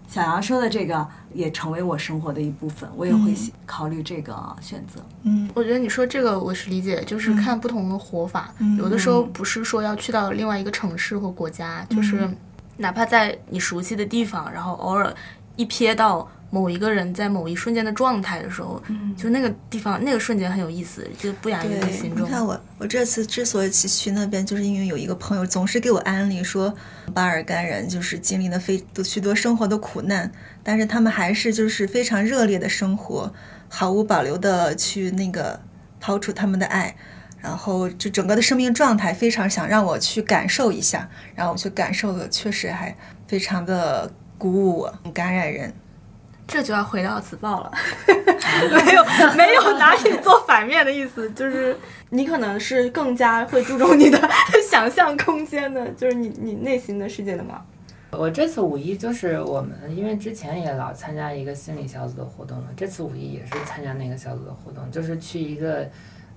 小杨说的这个也成为我生活的一部分，我也会考虑这个选择。嗯。我觉得你说这个我是理解，就是嗯。看不同的活法，嗯有的时候不是说要去到另外一个城市或国家，就是嗯哪怕在你熟悉的地方，然后偶尔一瞥到某一个人在某一瞬间的状态的时候，嗯就那个地方那个瞬间很有意思，就不亚于旅对，行中。你看我，我这次之所以去去那边，就是因为有一个朋友总是给我安利说，巴尔干人就是经历了非许多生活的苦难，但是他们还是就是非常热烈的生活，毫无保留的去那个抛出他们的爱，然后就整个的生命状态非常想让我去感受一下，然后我去感受了，确实还非常的鼓舞我，很感染人。这就要回到自爆了，没有没有拿你做反面的意思，就是你可能是更加会注重你的想象空间的，就是你你内心的世界的嘛。我这次五一就是我们，因为之前也老参加一个心理小组的活动嘛，这次五一也是参加那个小组的活动，就是去一个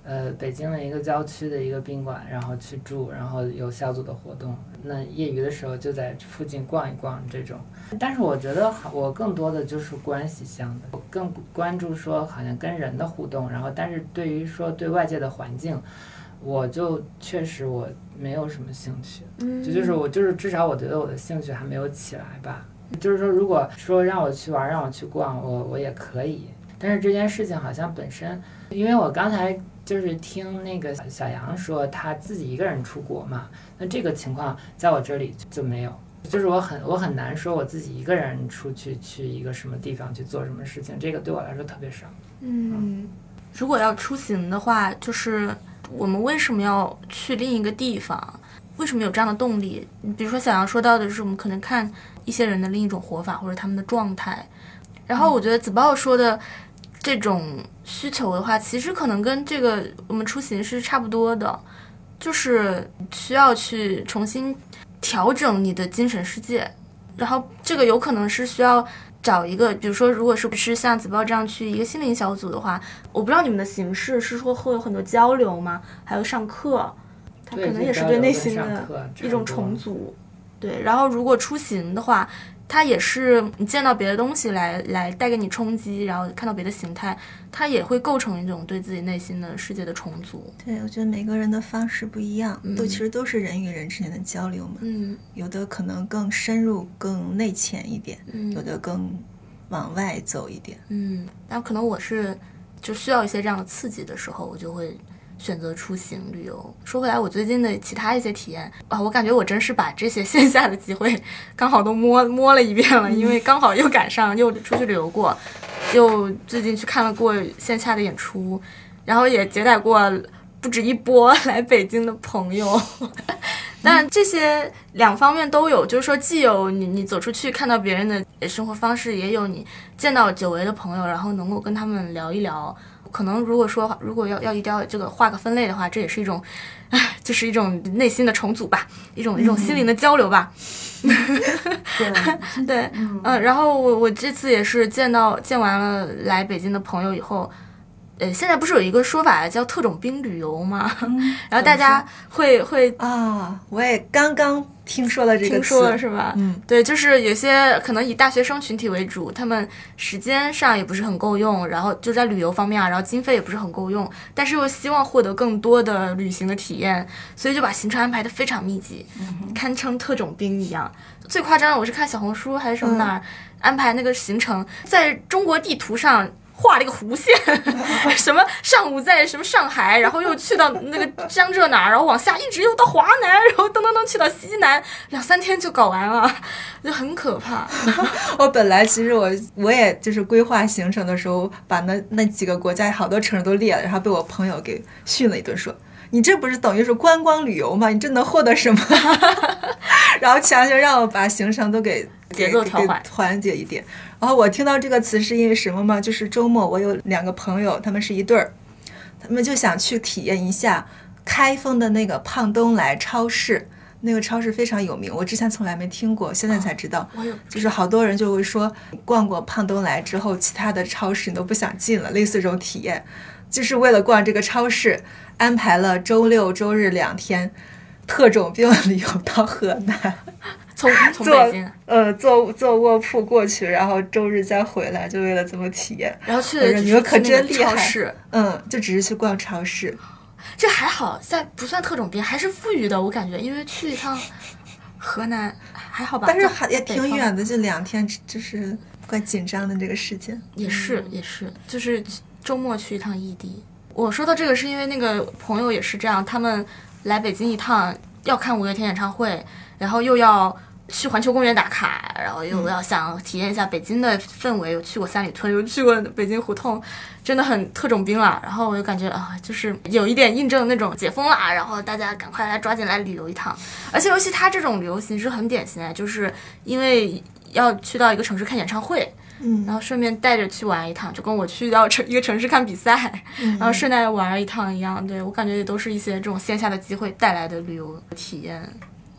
呃北京的一个郊区的一个宾馆，然后去住，然后有小组的活动。那业余的时候就在附近逛一逛这种。但是我觉得好我更多的就是关系向的，我更关注说好像跟人的互动，然后但是对于说对外界的环境。我就确实我没有什么兴趣，嗯这就是我就是至少我觉得我的兴趣还没有起来吧。就是说，如果说让我去玩，让我去逛，我我也可以。但是这件事情好像本身，因为我刚才就是听那个小小杨说他自己一个人出国嘛，那这个情况在我这里就没有。就是我很我很难说我自己一个人出去去一个什么地方去做什么事情，这个对我来说特别少。嗯，如果要出行的话，就是我们为什么要去另一个地方？为什么有这样的动力？比如说小杨说到的是，我们可能看一些人的另一种活法或者他们的状态。然后我觉得子豹说的这种需求的话，其实可能跟这个我们出行是差不多的，就是需要去重新调整你的精神世界。然后这个有可能是需要找一个，比如说，如果是不是像子豹这样去一个心灵小组的话，我不知道你们的形式是说会有很多交流吗？还有上课，它可能也是对内心的一种重组。对，然后如果出行的话，它也是你见到别的东西来来带给你冲击，然后看到别的形态，它也会构成一种对自己内心的世界的重组。对，我觉得每个人的方式不一样，嗯都其实都是人与人之间的交流嘛。嗯有的可能更深入、更内潜一点，嗯有的更往外走一点。嗯，那可能我是就需要一些这样的刺激的时候，我就会选择出行旅游。说回来，我最近的其他一些体验啊，我感觉我真是把这些 线下的机会刚好都摸摸了一遍了，因为刚好又赶上又出去旅游过，又最近去看了过线下的演出，然后也接待过不止一波来北京的朋友。但这些两方面都有，就是说，既有你你走出去看到别人的生活方式，也有你见到久违的朋友，然后能够跟他们聊一聊。可能如果说如果要要一定要这个画个分类的话，这也是一种，唉，就是一种内心的重组吧，一种一种心灵的交流吧。对，对，嗯、然后我我这次也是见到见完了来北京的朋友以后，呃，现在不是有一个说法叫特种兵旅游吗？然后大家会会啊，我也刚刚听说了这个听，说了是吧？嗯，对，就是有些可能以大学生群体为主，他们时间上也不是很够用，然后就在旅游方面啊，然后经费也不是很够用，但是又希望获得更多的旅行的体验，所以就把行程安排的非常密集，堪称特种兵一样。最夸张的，我是看小红书还是什么哪儿、安排那个行程，在中国地图上。画了一个弧线，什么上午在什么上海，然后又去到那个江浙哪儿，然后往下一直又到华南，然后噔噔噔去到西南，两三天就搞完了，就很可怕。我本来其实我我也就是规划行程的时候，把那那几个国家好多城市都列了，然后被我朋友给训了一顿，说你这不是等于是观光旅游吗？你这能获得什么？然后强行让我把行程都给节奏调缓给缓解一点。然后我听到这个词是因为什么吗？就是周末我有两个朋友，他们是一对儿，他们就想去体验一下开封的那个胖东来超市。那个超市非常有名，我之前从来没听过，现在才知道。就是好多人就会说，逛过胖东来之后，其他的超市你都不想进了，类似这种体验，就是为了逛这个超市，安排了周六周日两天，特种兵旅游到河南，从 从坐北京，呃坐坐卧铺过去，然后周日再回来，就为了这么体验。然后去我说的只你们可真厉害。超市，嗯，就只是去逛超市，这还好，在不算特种兵，还是富裕的，我感觉，因为去一趟河南还好吧，但是还也挺远的，就两天，就是怪紧张的这个时间。也是也是，就是周末去一趟异地。我说到这个是因为那个朋友也是这样，他们来北京一趟要看五月天演唱会，然后又要去环球公园打卡，然后又要想体验一下北京的氛围，有去过三里屯，有去过北京胡同，真的很特种兵了。然后我就感觉啊，就是有一点印证那种解封啦，然后大家赶快来抓紧来旅游一趟。而且尤其他这种旅游形式很典型啊，就是因为要去到一个城市看演唱会，嗯然后顺便带着去玩一趟，就跟我去到城一个城市看比赛，然后顺带玩一趟一样。对我感觉也都是一些这种线下的机会带来的旅游体验，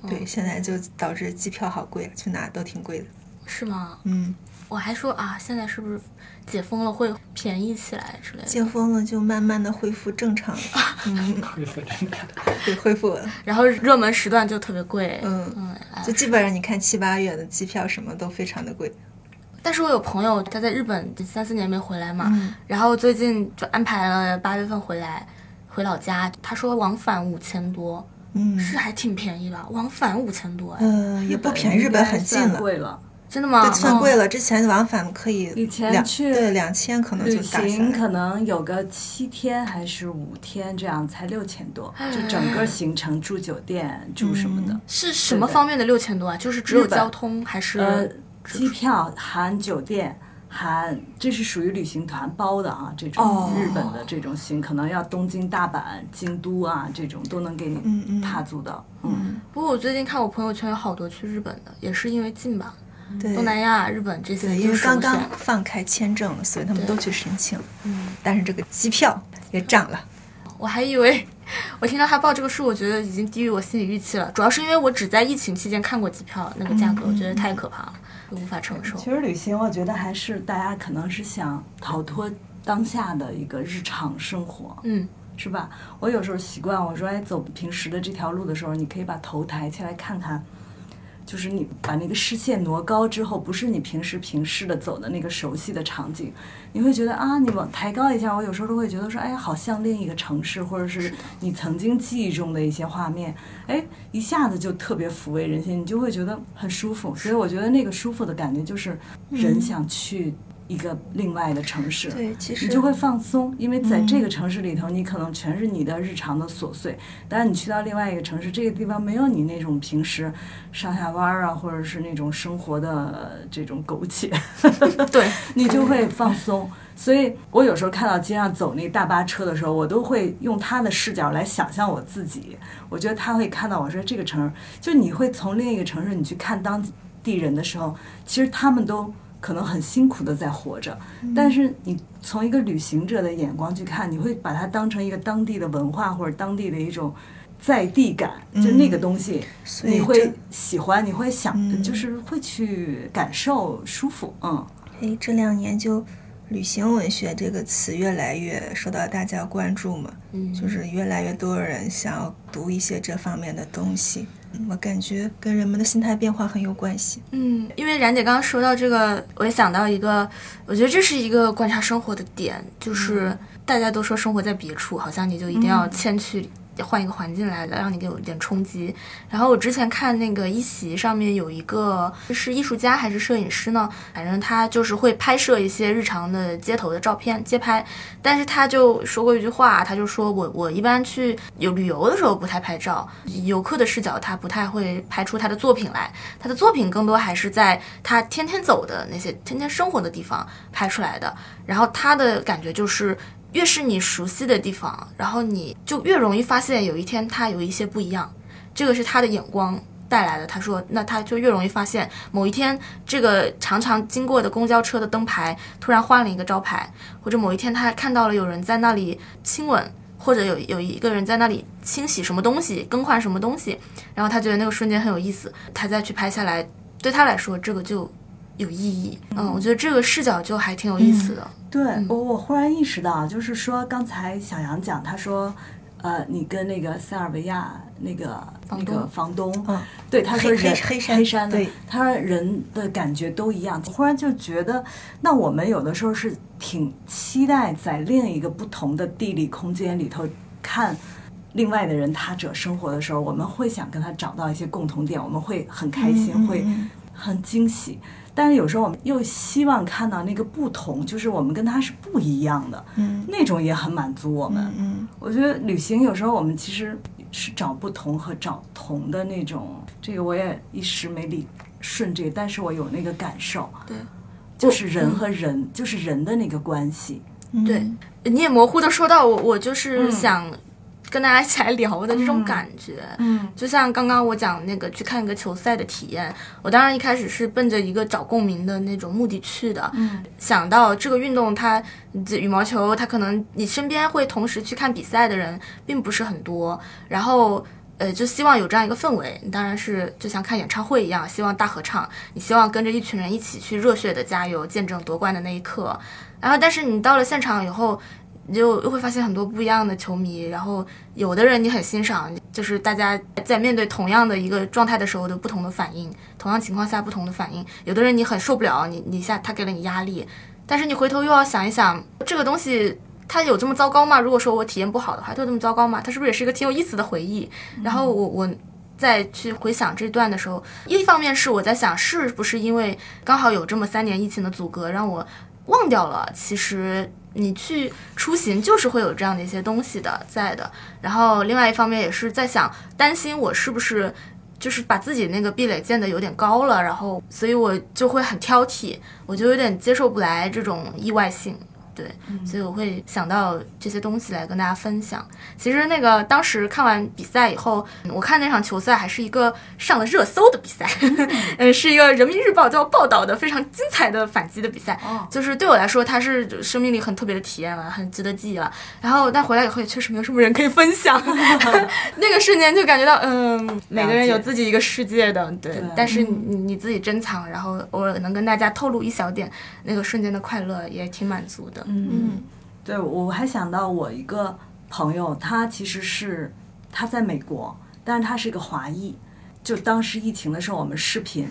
对，现在就导致机票好贵，去哪都挺贵的。是吗？嗯，我还说啊，现在是不是解封了会便宜起来之类的？解封了就慢慢的恢复正常了，嗯，恢复正常。对，恢复了。然后热门时段就特别贵，嗯就基本上你看七八月的机票什么都非常的贵。但是我有朋友他在日本三四年没回来嘛，嗯然后最近就安排了八月份回来，回老家，他说往返五千多，嗯，是还挺便宜的，往返五千多，哎，呃，也不便宜，日本很近了，贵了。真的吗？对，算贵哦。了。之前往返可以以前两去对两千可能就旅。行可能有个七天还是五天，这样才六千多，就整个行程住酒店住什么的。是什么方面的六千多啊？就是只有交通还是？呃，机票含酒店。含这是属于旅行团包的啊，这哦种日本的这种行，可能要东京、大阪、京都啊，这种都能给嗯你嗯踏足的。嗯，不过我最近看我朋友圈有好多去日本的，也是因为近吧，对东南亚、日本这些对，因为就是首刚刚放开签证了，所以他们都去申请。嗯，但是这个机票也涨了。我还以为我听到他报这个数，我觉得已经低于我心理预期了。主要是因为我只在疫情期间看过机票那个价格，嗯我觉得太可怕了，无法承受。其实旅行，我觉得还是大家可能是想逃脱当下的一个日常生活，嗯，是吧？我有时候习惯，我说哎，走平时的这条路的时候，你可以把头抬起来看看，就是你把那个视线挪高之后，不是你平时平视的走的那个熟悉的场景，你会觉得啊，你往抬高一下，我有时候都会觉得说，哎，好像另一个城市，或者是你曾经记忆中的一些画面，哎，一下子就特别抚慰人心，你就会觉得很舒服。所以我觉得那个舒服的感觉，就是人想去一个另外的城市。对，其实你就会放松，因为在这个城市里头，你可能全是你的日常的琐碎。当然，你去到另外一个城市，这个地方没有你那种平时上下班儿啊，或者是那种生活的呃这种苟且，对，你就会放松。所以我有时候看到街上走那大巴车的时候，我都会用他的视角来想象我自己。我觉得他会看到我说这个城，就你会从另一个城市你去看当地人的时候，其实他们都可能很辛苦的在活着，但是你从一个旅行者的眼光去看，你会把它当成一个当地的文化或者当地的一种在地感，就那个东西，你会喜欢，你会想，嗯。就是会去感受舒服，嗯。哎，这两年就旅行文学这个词越来越受到大家关注嘛，嗯，就是越来越多人想要读一些这方面的东西。嗯我感觉跟人们的心态变化很有关系。嗯，因为冉姐刚刚说到这个，我也想到一个，我觉得这是一个观察生活的点，就是大家都说生活在别处，好像你就一定要迁去。换一个环境来让你给我一点冲击。然后我之前看那个一席上面有一个是艺术家还是摄影师呢？反正他就是会拍摄一些日常的街头的照片街拍，但是他就说过一句话，他就说我我一般去有旅游的时候不太拍照，游客的视角他不太会拍出他的作品来，他的作品更多还是在他天天走的那些天天生活的地方拍出来的。然后他的感觉就是。越是你熟悉的地方，然后你就越容易发现有一天它有一些不一样，这个是他的眼光带来的。他说，那他就越容易发现某一天这个常常经过的公交车的灯牌突然换了一个招牌，或者某一天他看到了有人在那里亲吻，或者有有一个人在那里清洗什么东西、更换什么东西，然后他觉得那个瞬间很有意思，他再去拍下来，对他来说这个就有意义。嗯，我觉得这个视角就还挺有意思的。对我，我忽然意识到，就是说刚才小杨讲，他说，呃，你跟那个塞尔维亚那个那个房东，嗯，对他说黑人黑山黑山的对，他说人的感觉都一样。忽然就觉得，那我们有的时候是挺期待在另一个不同的地理空间里头看。另外的人他者生活的时候，我们会想跟他找到一些共同点，我们会很开心，会嗯很惊喜。但是有时候我们又希望看到那个不同，就是我们跟他是不一样的，嗯。那种也很满足我们。嗯嗯，我觉得旅行有时候我们其实是找不同和找同的那种，这个我也一时没理顺这个，但是我有那个感受，对，就是人和人，就是人的那个关系。嗯。对，你也模糊的说到我，我就是嗯。想跟大家一起来聊的这种感觉。嗯就像刚刚我讲那个去看一个球赛的体验，我当然一开始是奔着一个找共鸣的那种目的去的。嗯想到这个运动它，这羽毛球，它可能你身边会同时去看比赛的人并不是很多，然后。呃，就希望有这样一个氛围，你当然是就像看演唱会一样，希望大合唱，你希望跟着一群人一起去热血的加油，见证夺冠的那一刻。然后，但是你到了现场以后，你就又会发现很多不一样的球迷，然后有的人你很欣赏，就是大家在面对同样的一个状态的时候的不同的反应，同样情况下不同的反应。有的人你很受不了，你你一下他给了你压力，但是你回头又要想一想，这个东西它有这么糟糕吗？如果说我体验不好的话，它有这么糟糕吗？它是不是也是一个挺有意思的回忆？然后我我再去回想这段的时候，一方面是我在想，是不是因为刚好有这么三年疫情的阻隔，让我忘掉了其实。你去出行就是会有这样的一些东西的在的，然后另外一方面也是在想担心我是不是就是把自己那个壁垒建的有点高了，然后所以我就会很挑剔，我就有点接受不来这种意外性。对，所以我会想到这些东西来跟大家分享。其实那个当时看完比赛以后，我看那场球赛还是一个上了热搜的比赛，嗯，是一个人民日报都要报道的非常精彩的反击的比赛。哦就是对我来说，它是生命里很特别的体验了，很值得记忆了。然后但回来以后也确实没有什么人可以分享，那个瞬间就感觉到，嗯，每个人有自己一个世界的，对。但是你你自己珍藏，然后偶尔能跟大家透露一小点那个瞬间的快乐，也挺满足的。嗯，对，我还想到我一个朋友，他其实是他在美国，但是他是一个华裔。就当时疫情的时候，我们视频，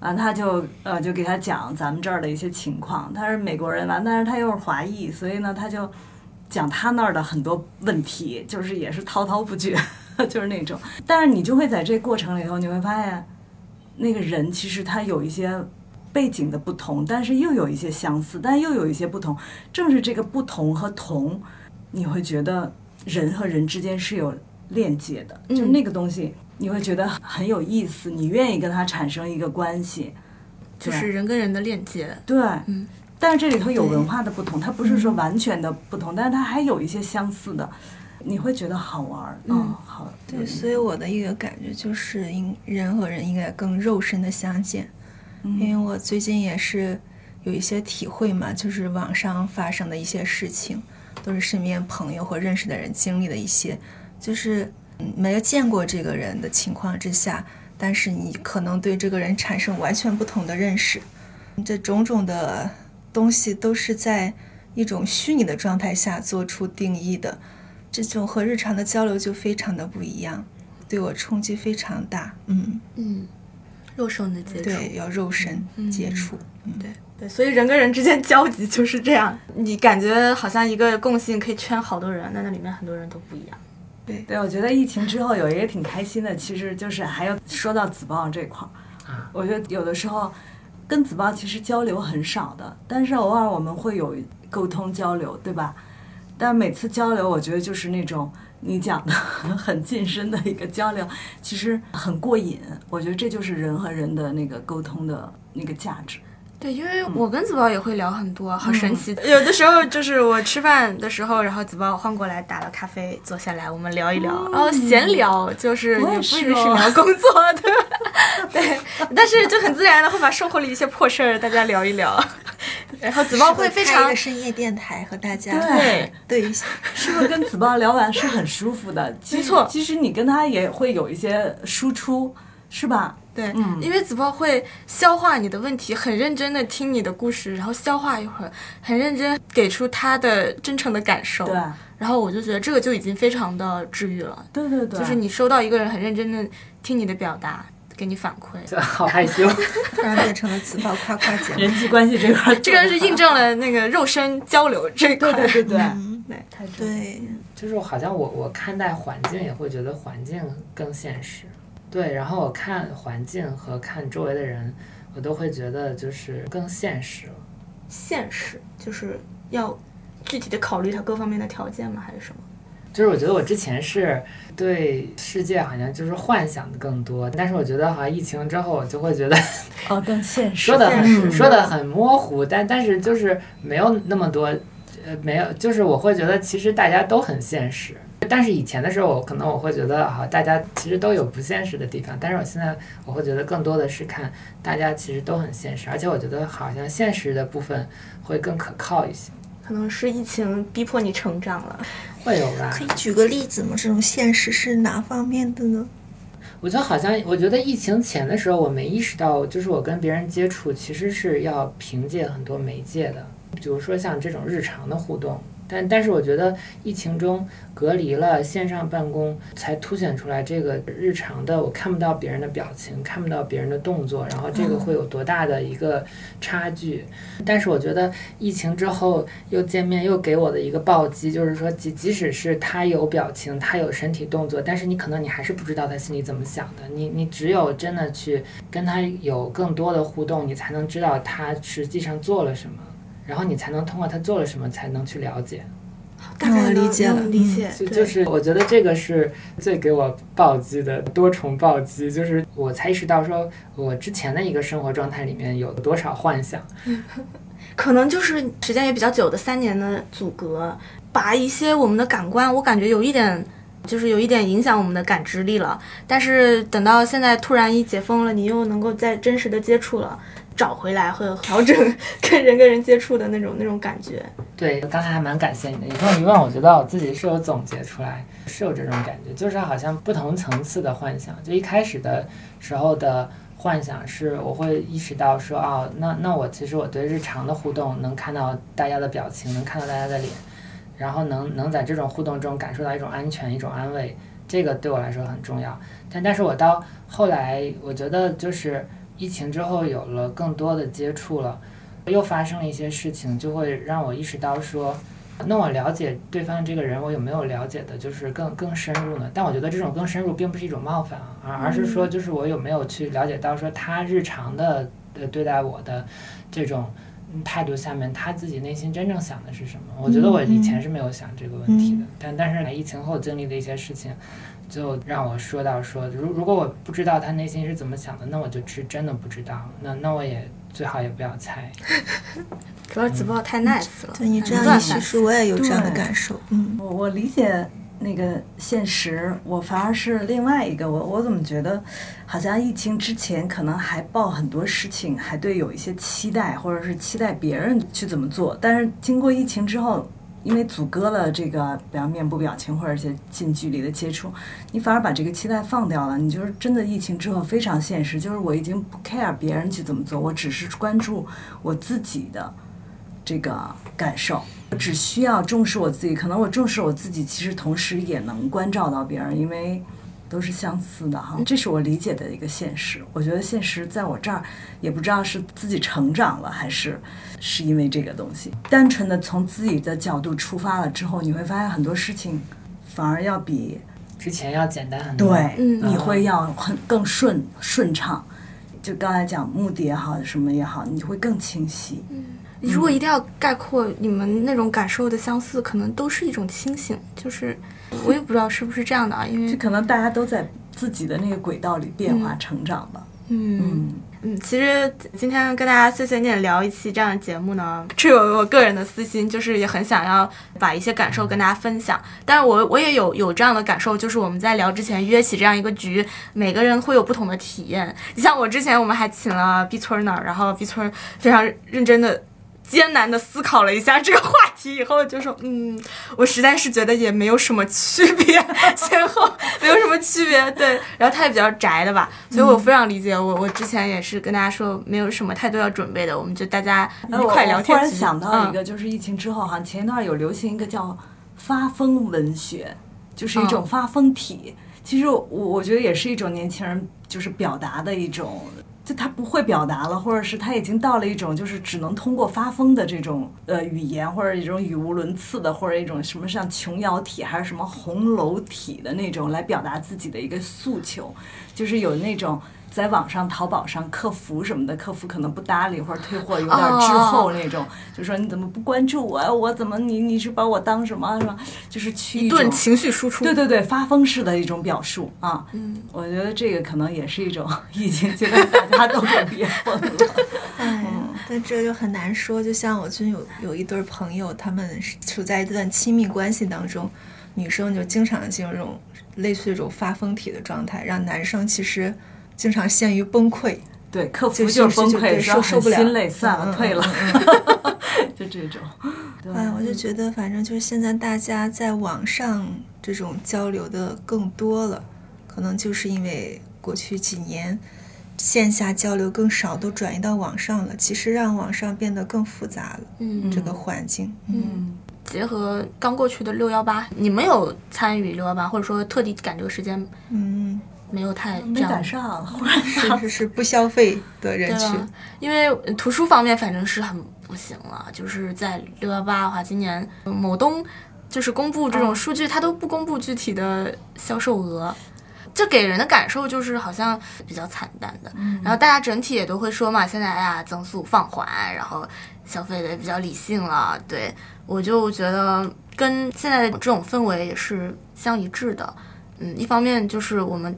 完他就呃就给他讲咱们这儿的一些情况。他是美国人完，但是他又是华裔，所以呢他就讲他那儿的很多问题，就是也是滔滔不绝，就是那种。但是你就会在这过程里头，你会发现那个人其实他有一些。背景的不同，但是又有一些相似，但又有一些不同。正是这个不同和同，你会觉得人和人之间是有链接的，就那个东西，你会觉得很有意思，你愿意跟他产生一个关系，就是人跟人的链接。对，嗯。但是这里头有文化的不同，它不是说完全的不同，但是它还有一些相似的，你会觉得好玩。嗯，好。对，所以我的一个感觉就是，应人和人应该更肉身的相见。因为我最近也是有一些体会嘛，就是网上发生的一些事情，都是身边朋友或认识的人经历的一些，就是没有见过这个人的情况之下，但是你可能对这个人产生完全不同的认识，这种种的东西都是在一种虚拟的状态下做出定义的，这种和日常的交流就非常的不一样，对我冲击非常大。嗯嗯。肉身的接触，对，要肉身接触，对对，所以人跟人之间交集就是这样，你感觉好像一个共性可以圈好多人，那那里面很多人都不一样。对。对，我觉得疫情之后有一个挺开心的，其实就是还有说到子报这块儿，我觉得有的时候跟子报其实交流很少的，但是偶尔我们会有沟通交流，对吧？但每次交流，我觉得就是那种。你讲的 很近身的一个交流，其实很过瘾。我觉得这就是人和人的那个沟通的那个价值。对，因为我跟子宝也会聊很多，好神奇。有的时候就是我吃饭的时候，然后子宝换过来打了咖啡，坐下来我们聊一聊，然后闲聊，就是也不一定是聊工作的，对，但是就很自然的会把生活里一些破事儿大家聊一聊。然后子豹会非常深夜电台和大家对 对，是不是跟子豹聊完是很舒服的？没错，其实你跟他也会有一些输出，是吧？对，嗯，因为子豹会消化你的问题，很认真的听你的故事，然后消化一会儿，很认真给出他的真诚的感受。对，然后我就觉得这个就已经非常的治愈了。对对对，就是你收到一个人很认真的听你的表达。给你反馈，好害羞，突然变成了自爆夸夸奖。人际关系这块，这个是印证了那个肉身交流这一块。对对对对，太 对。就是好像我我看待环境也会觉得环境更现实。对，然后我看环境和看周围的人，我都会觉得就是更现实了。现实就是要具体的考虑它各方面的条件吗？还是什么？就是我觉得我之前是对世界好像就是幻想的更多，但是我觉得好像疫情之后，我就会觉得哦更现 实，说的很说的很模糊，但但是就是没有那么多，呃没有，就是我会觉得其实大家都很现实，但是以前的时候，我可能我会觉得啊大家其实都有不现实的地方，但是我现在我会觉得更多的是看大家其实都很现实，而且我觉得好像现实的部分会更可靠一些。可能是疫情逼迫你成长了。会有吧？可以举个例子吗？这种现实是哪方面的呢？我觉得好像，我觉得疫情前的时候，我没意识到，就是我跟别人接触，其实是要凭借很多媒介的，比如说像这种日常的互动，但但是我觉得疫情中隔离了线上办公，才凸显出来这个日常的我看不到别人的表情，看不到别人的动作，然后这个会有多大的一个差距。但是我觉得疫情之后又见面，又给我的一个暴击，就是说即即使是他有表情，他有身体动作，但是你可能你还是不知道他心里怎么想的。你你只有真的去跟他有更多的互动，你才能知道他实际上做了什么。然后你才能通过他做了什么，才能去了解。大概理解了理解，就就是我觉得这个是最给我暴击的多重暴击，就是我才意识到说我之前的一个生活状态里面有多少幻想。可能就是时间也比较久的三年的阻隔，把一些我们的感官，我感觉有一点。就是有一点影响我们的感知力了，但是等到现在突然一解封了，你又能够再真实的接触了，找回来和调整跟人跟人接触的那种那种感觉。对，刚才还蛮感谢你的。你这么一问，我觉得我自己是有总结出来，是有这种感觉，就是好像不同层次的幻想。就一开始的时候的幻想是，我会意识到说，哦，那那我其实我对日常的互动能看到大家的表情，能看到大家的脸，然后能能在这种互动中感受到一种安全、一种安慰，这个对我来说很重要。但但是我到后来，我觉得就是疫情之后有了更多的接触了。又发生了一些事情，就会让我意识到说，那我了解对方这个人，我有没有了解的，就是更更深入呢？但我觉得这种更深入并不是一种冒犯啊，而而是说，就是我有没有去了解到说他日常的呃对待我的这种嗯态度下面，他自己内心真正想的是什么？我觉得我以前是没有想这个问题的，但但是疫情后经历的一些事情。就让我说到说，如如果我不知道他内心是怎么想的，那我就是真的不知道。那那我也最好也不要猜。主要子报太 nice 了，对你这样断一叙述，我也有这样的感受。嗯，我我理解那个现实，我反而是另外一个。我我怎么觉得，好像疫情之前可能还抱很多事情，还对有一些期待，或者是期待别人去怎么做。但是经过疫情之后，因为阻隔了这个，比方面部表情或者一些近距离的接触，你反而把这个期待放掉了。你就是真的疫情之后非常现实，就是我已经不 care 别人去怎么做，我只是关注我自己的这个感受。我只需要重视我自己，可能我重视我自己，其实同时也能关照到别人，因为都是相似的哈。这是我理解的一个现实。我觉得现实在我这儿，也不知道是自己成长了，还是是因为这个东西。单纯的从自己的角度出发了之后，你会发现很多事情反而要比之前要简单很多。对，嗯你会要很更顺顺畅。就刚才讲目的也好，什么也好，你会更清晰。如果一定要概括你们那种感受的相似，可能都是一种清醒，就是我也不知道是不是这样的啊，因为就可能大家都在自己的那个轨道里变化成长吧。嗯嗯，嗯，其实今天跟大家碎碎念聊一期这样的节目呢，是有我个人的私心，就是也很想要把一些感受跟大家分享。但是我我也有有这样的感受，就是我们在聊之前约起这样一个局，每个人会有不同的体验。你像我之前我们还请了 B 村儿呢，然后 B 村儿非常认真的。艰难的思考了一下这个话题以后，就说，嗯，我实在是觉得也没有什么区别，前后没有什么区别，对。然后他也比较宅的吧，所以我非常理解。我我之前也是跟大家说，没有什么太多要准备的，我们就大家一哎我块聊天我忽然。想到一个，嗯就是疫情之后，好像前一段有流行一个叫发疯文学，就是一种嗯发疯体。其实我我觉得也是一种年轻人就是表达的一种。就他不会表达了，或者是他已经到了一种就是只能通过发疯的这种呃语言，或者一种语无伦次的，或者一种什么像琼瑶体还是什么红楼体的那种来表达自己的一个诉求，就是有那种在网上淘宝上客服什么的，客服可能不搭理或者退货有点滞后那种，就说你怎么不关注我呀？我怎么你你是把我当什么什么？就是去一种顿情绪输出。对对对，发疯式的一种表述啊。嗯，我觉得这个可能也是一种疫情阶段大家都给憋疯了。哎，但这就很难说。就像我最近有有一对儿朋友，他们是处在一段亲密关系当中，女生就经常进入这种类似这种发疯体的状态，让男生其实经常陷于崩溃。对，客服就就是崩溃，受受不了。心累，算了，嗯退了。嗯，就这种。对。哎，我就觉得，反正就是现在大家在网上这种交流的更多了，可能就是因为过去几年线下交流更少，都转移到网上了，其实让网上变得更复杂了。嗯。这个环境，嗯，结合刚过去的六幺八，你们有参与六幺八，或者说特地赶这个时间，嗯，没有太没赶上，或者是不消费的人群，？因为图书方面反正是很不行了，就是在六幺八的话，今年某东就是公布这种数据，它都不公布具体的销售额。这给人的感受就是好像比较惨淡的，然后大家整体也都会说嘛，现在哎呀增速放缓，然后消费的也比较理性了。对我就觉得跟现在的这种氛围也是相一致的。嗯，一方面就是我们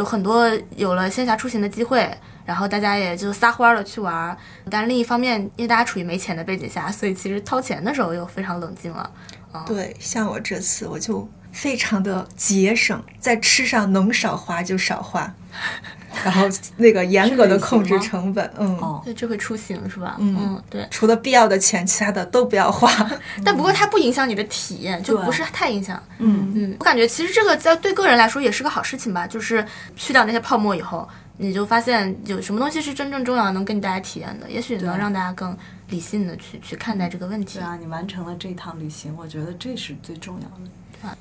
有很多有了线下出行的机会，然后大家也就撒欢儿了去玩儿。但另一方面，因为大家处于没钱的背景下，所以其实掏钱的时候又非常冷静了。对，像我这次我就非常的节省，在吃上能少花就少花，然后那个严格的控制成本，嗯。哦，对，这会出行是吧？嗯对。除了必要的钱，其他的都不要花。但不过它不影响你的体验，就不是太影响。嗯嗯，我感觉其实这个在对个人来说也是个好事情吧，就是去掉那些泡沫以后，你就发现有什么东西是真正重要的，能给你带来体验的，也许能让大家更理性的去去看待这个问题对。啊，你完成了这趟旅行，我觉得这是最重要的。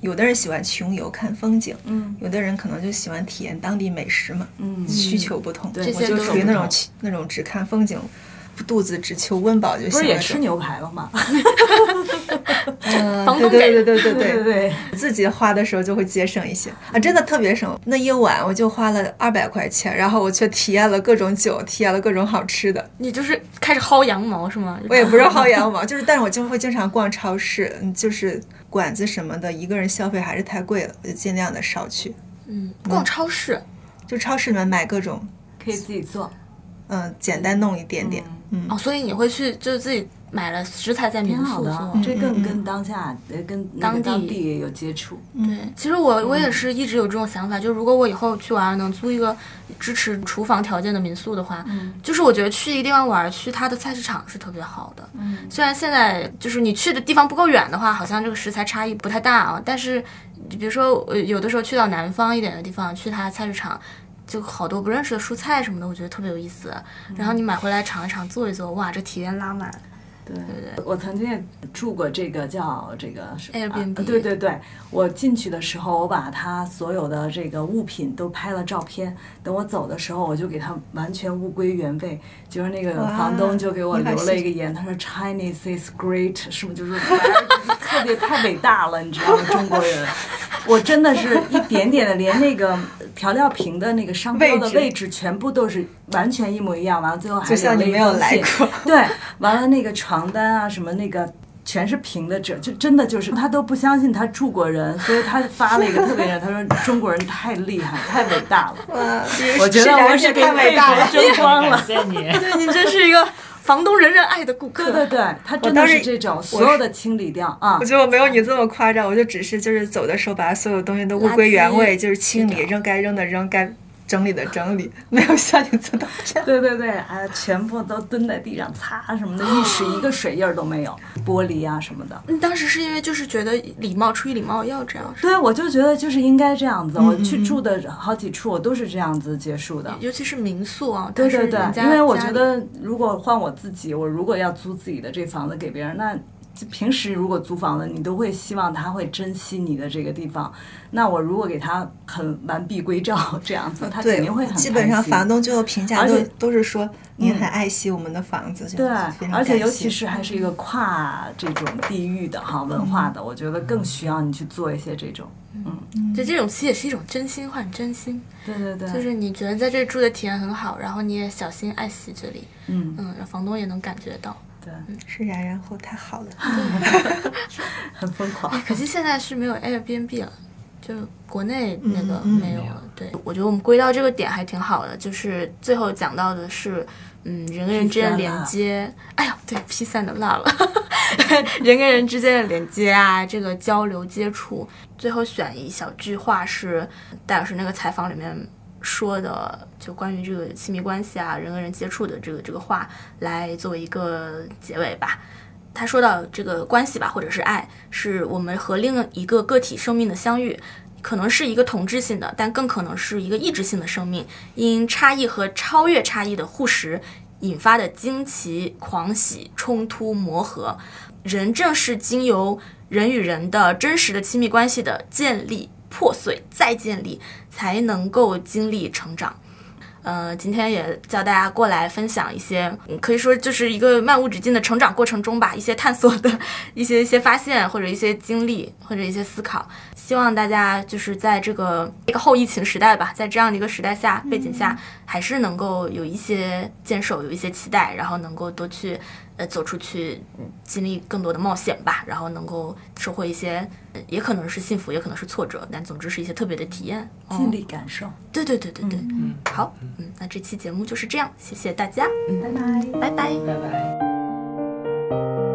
有的人喜欢穷游看风景，嗯有的人可能就喜欢体验当地美食嘛，嗯，需求不同。我就属于那种去那种只看风景，肚子只求温饱就行了。不是也吃牛排了吗？嗯，对对对对对对对，对，自己花的时候就会节省一些啊，真的特别省。那一晚我就花了二百块钱，然后我却体验了各种酒，体验了各种好吃的。你就是开始薅羊毛是吗？我也不是薅羊毛，就是但是我就会经常逛超市，嗯就是馆子什么的，一个人消费还是太贵了，我就尽量的少去。嗯，逛超市，就超市里面买各种，可以自己做，嗯，简单弄一点点。嗯，哦，所以你会去就是自己买了食材在民宿做。。这更跟当下呃跟当地地有接触。对，其实我我也是一直有这种想法，就如果我以后去玩能租一个支持厨房条件的民宿的话，嗯就是我觉得去一个地方玩，去它的菜市场是特别好的。嗯虽然现在就是你去的地方不够远的话，好像这个食材差异不太大啊，但是比如说呃有的时候去到南方一点的地方，去它菜市场。就好多不认识的蔬菜什么的，我觉得特别有意思。然后你买回来尝一尝，做一做，哇，这体验拉满。对我曾经也住过这个叫这个是 Airbnb 啊对对对，我进去的时候，我把他所有的这个物品都拍了照片。等我走的时候，我就给他完全物归原位。就是那个房东就给我留了一个言，他说 Chinese is great，是不是就是特别太伟大了，你知道吗？中国人，我真的是一点点的，连那个调料瓶的那个商标的位置全部都是完全一模一样。完了最后还就像留了一你没有来封信过。对，完了那个床单啊什么那个。全是平的褶，就真的就是他都不相信他住过人，所以他发了一个特别人，他说中国人太厉害，太伟大了。哇，我觉得我是太伟大了。争光了感。谢你。对你真是一个房东人人爱的顾客。对对对，他真的是这种所有的清理掉啊我。觉得我没有你这么夸张，我就只是就是走的时候把所有东西都物归原位，就是清理，扔该扔的扔，该整理的整理，没有下一次到这样。对对对，哎，全部都蹲在地上擦什么的，浴室一个水印儿都没有，玻璃啊什么的。你当时是因为就是觉得礼貌，出于礼貌要这样，是吧对，我就觉得就是应该这样子。我嗯嗯去住的好几处，我都是这样子结束的。尤其是民宿啊，对对对因为我觉得如果换我自己，我如果要租自己的这房子给别人，那就平时如果租房子，你都会希望他会珍惜你的这个地方。那我如果给他很完璧归赵这样子，他肯定会很，基本上房东最后评价都而且都是说您嗯很爱惜我们的房子，就对而且尤其是还是一个跨这种地域的哈文化的，我觉得更需要你去做一些这种。嗯。就这种其实也是一种真心换真心，对对对，就是你觉得在这住的体验很好，然后你也小心爱惜这里，嗯，嗯，让房东也能感觉到。对，是然然后太好了。很疯狂。可惜现在是没有 Airbnb 了，就国内那个没有了。对，我觉得我们归到这个点还挺好的，就是最后讲到的是，嗯，人跟人之间的连接。哎呀，对，P 三的辣了，人跟人之间的连接啊，这个交流接触。最后选一小句话是戴老师那个采访里面。说的就关于这个亲密关系啊，人跟人接触的这个这个话，来作为一个结尾吧。他说到这个关系吧，或者是爱，是我们和另一个个体生命的相遇，可能是一个同质性的，但更可能是一个异质性的生命，因差异和超越差异的互识，引发的惊奇、狂喜、冲突、磨合，人正是经由人与人的真实的亲密关系的建立、破碎、再建立，才能够经历成长。呃，今天也叫大家过来分享一些，嗯可以说就是一个漫无止境的成长过程中吧，一些探索的 一些一些发现，或者一些经历，或者一些思考。希望大家就是在这个一个后疫情时代吧，在这样的一个时代下背景下，还是能够有一些坚守，有一些期待，然后能够多去呃走出去，嗯经历更多的冒险吧，然后能够收获一些，呃也可能是幸福，也可能是挫折，但总之是一些特别的体验。经历感受。对对对对对，嗯，好，嗯，那这期节目就是这样，谢谢大家，嗯，拜拜。拜拜。拜拜。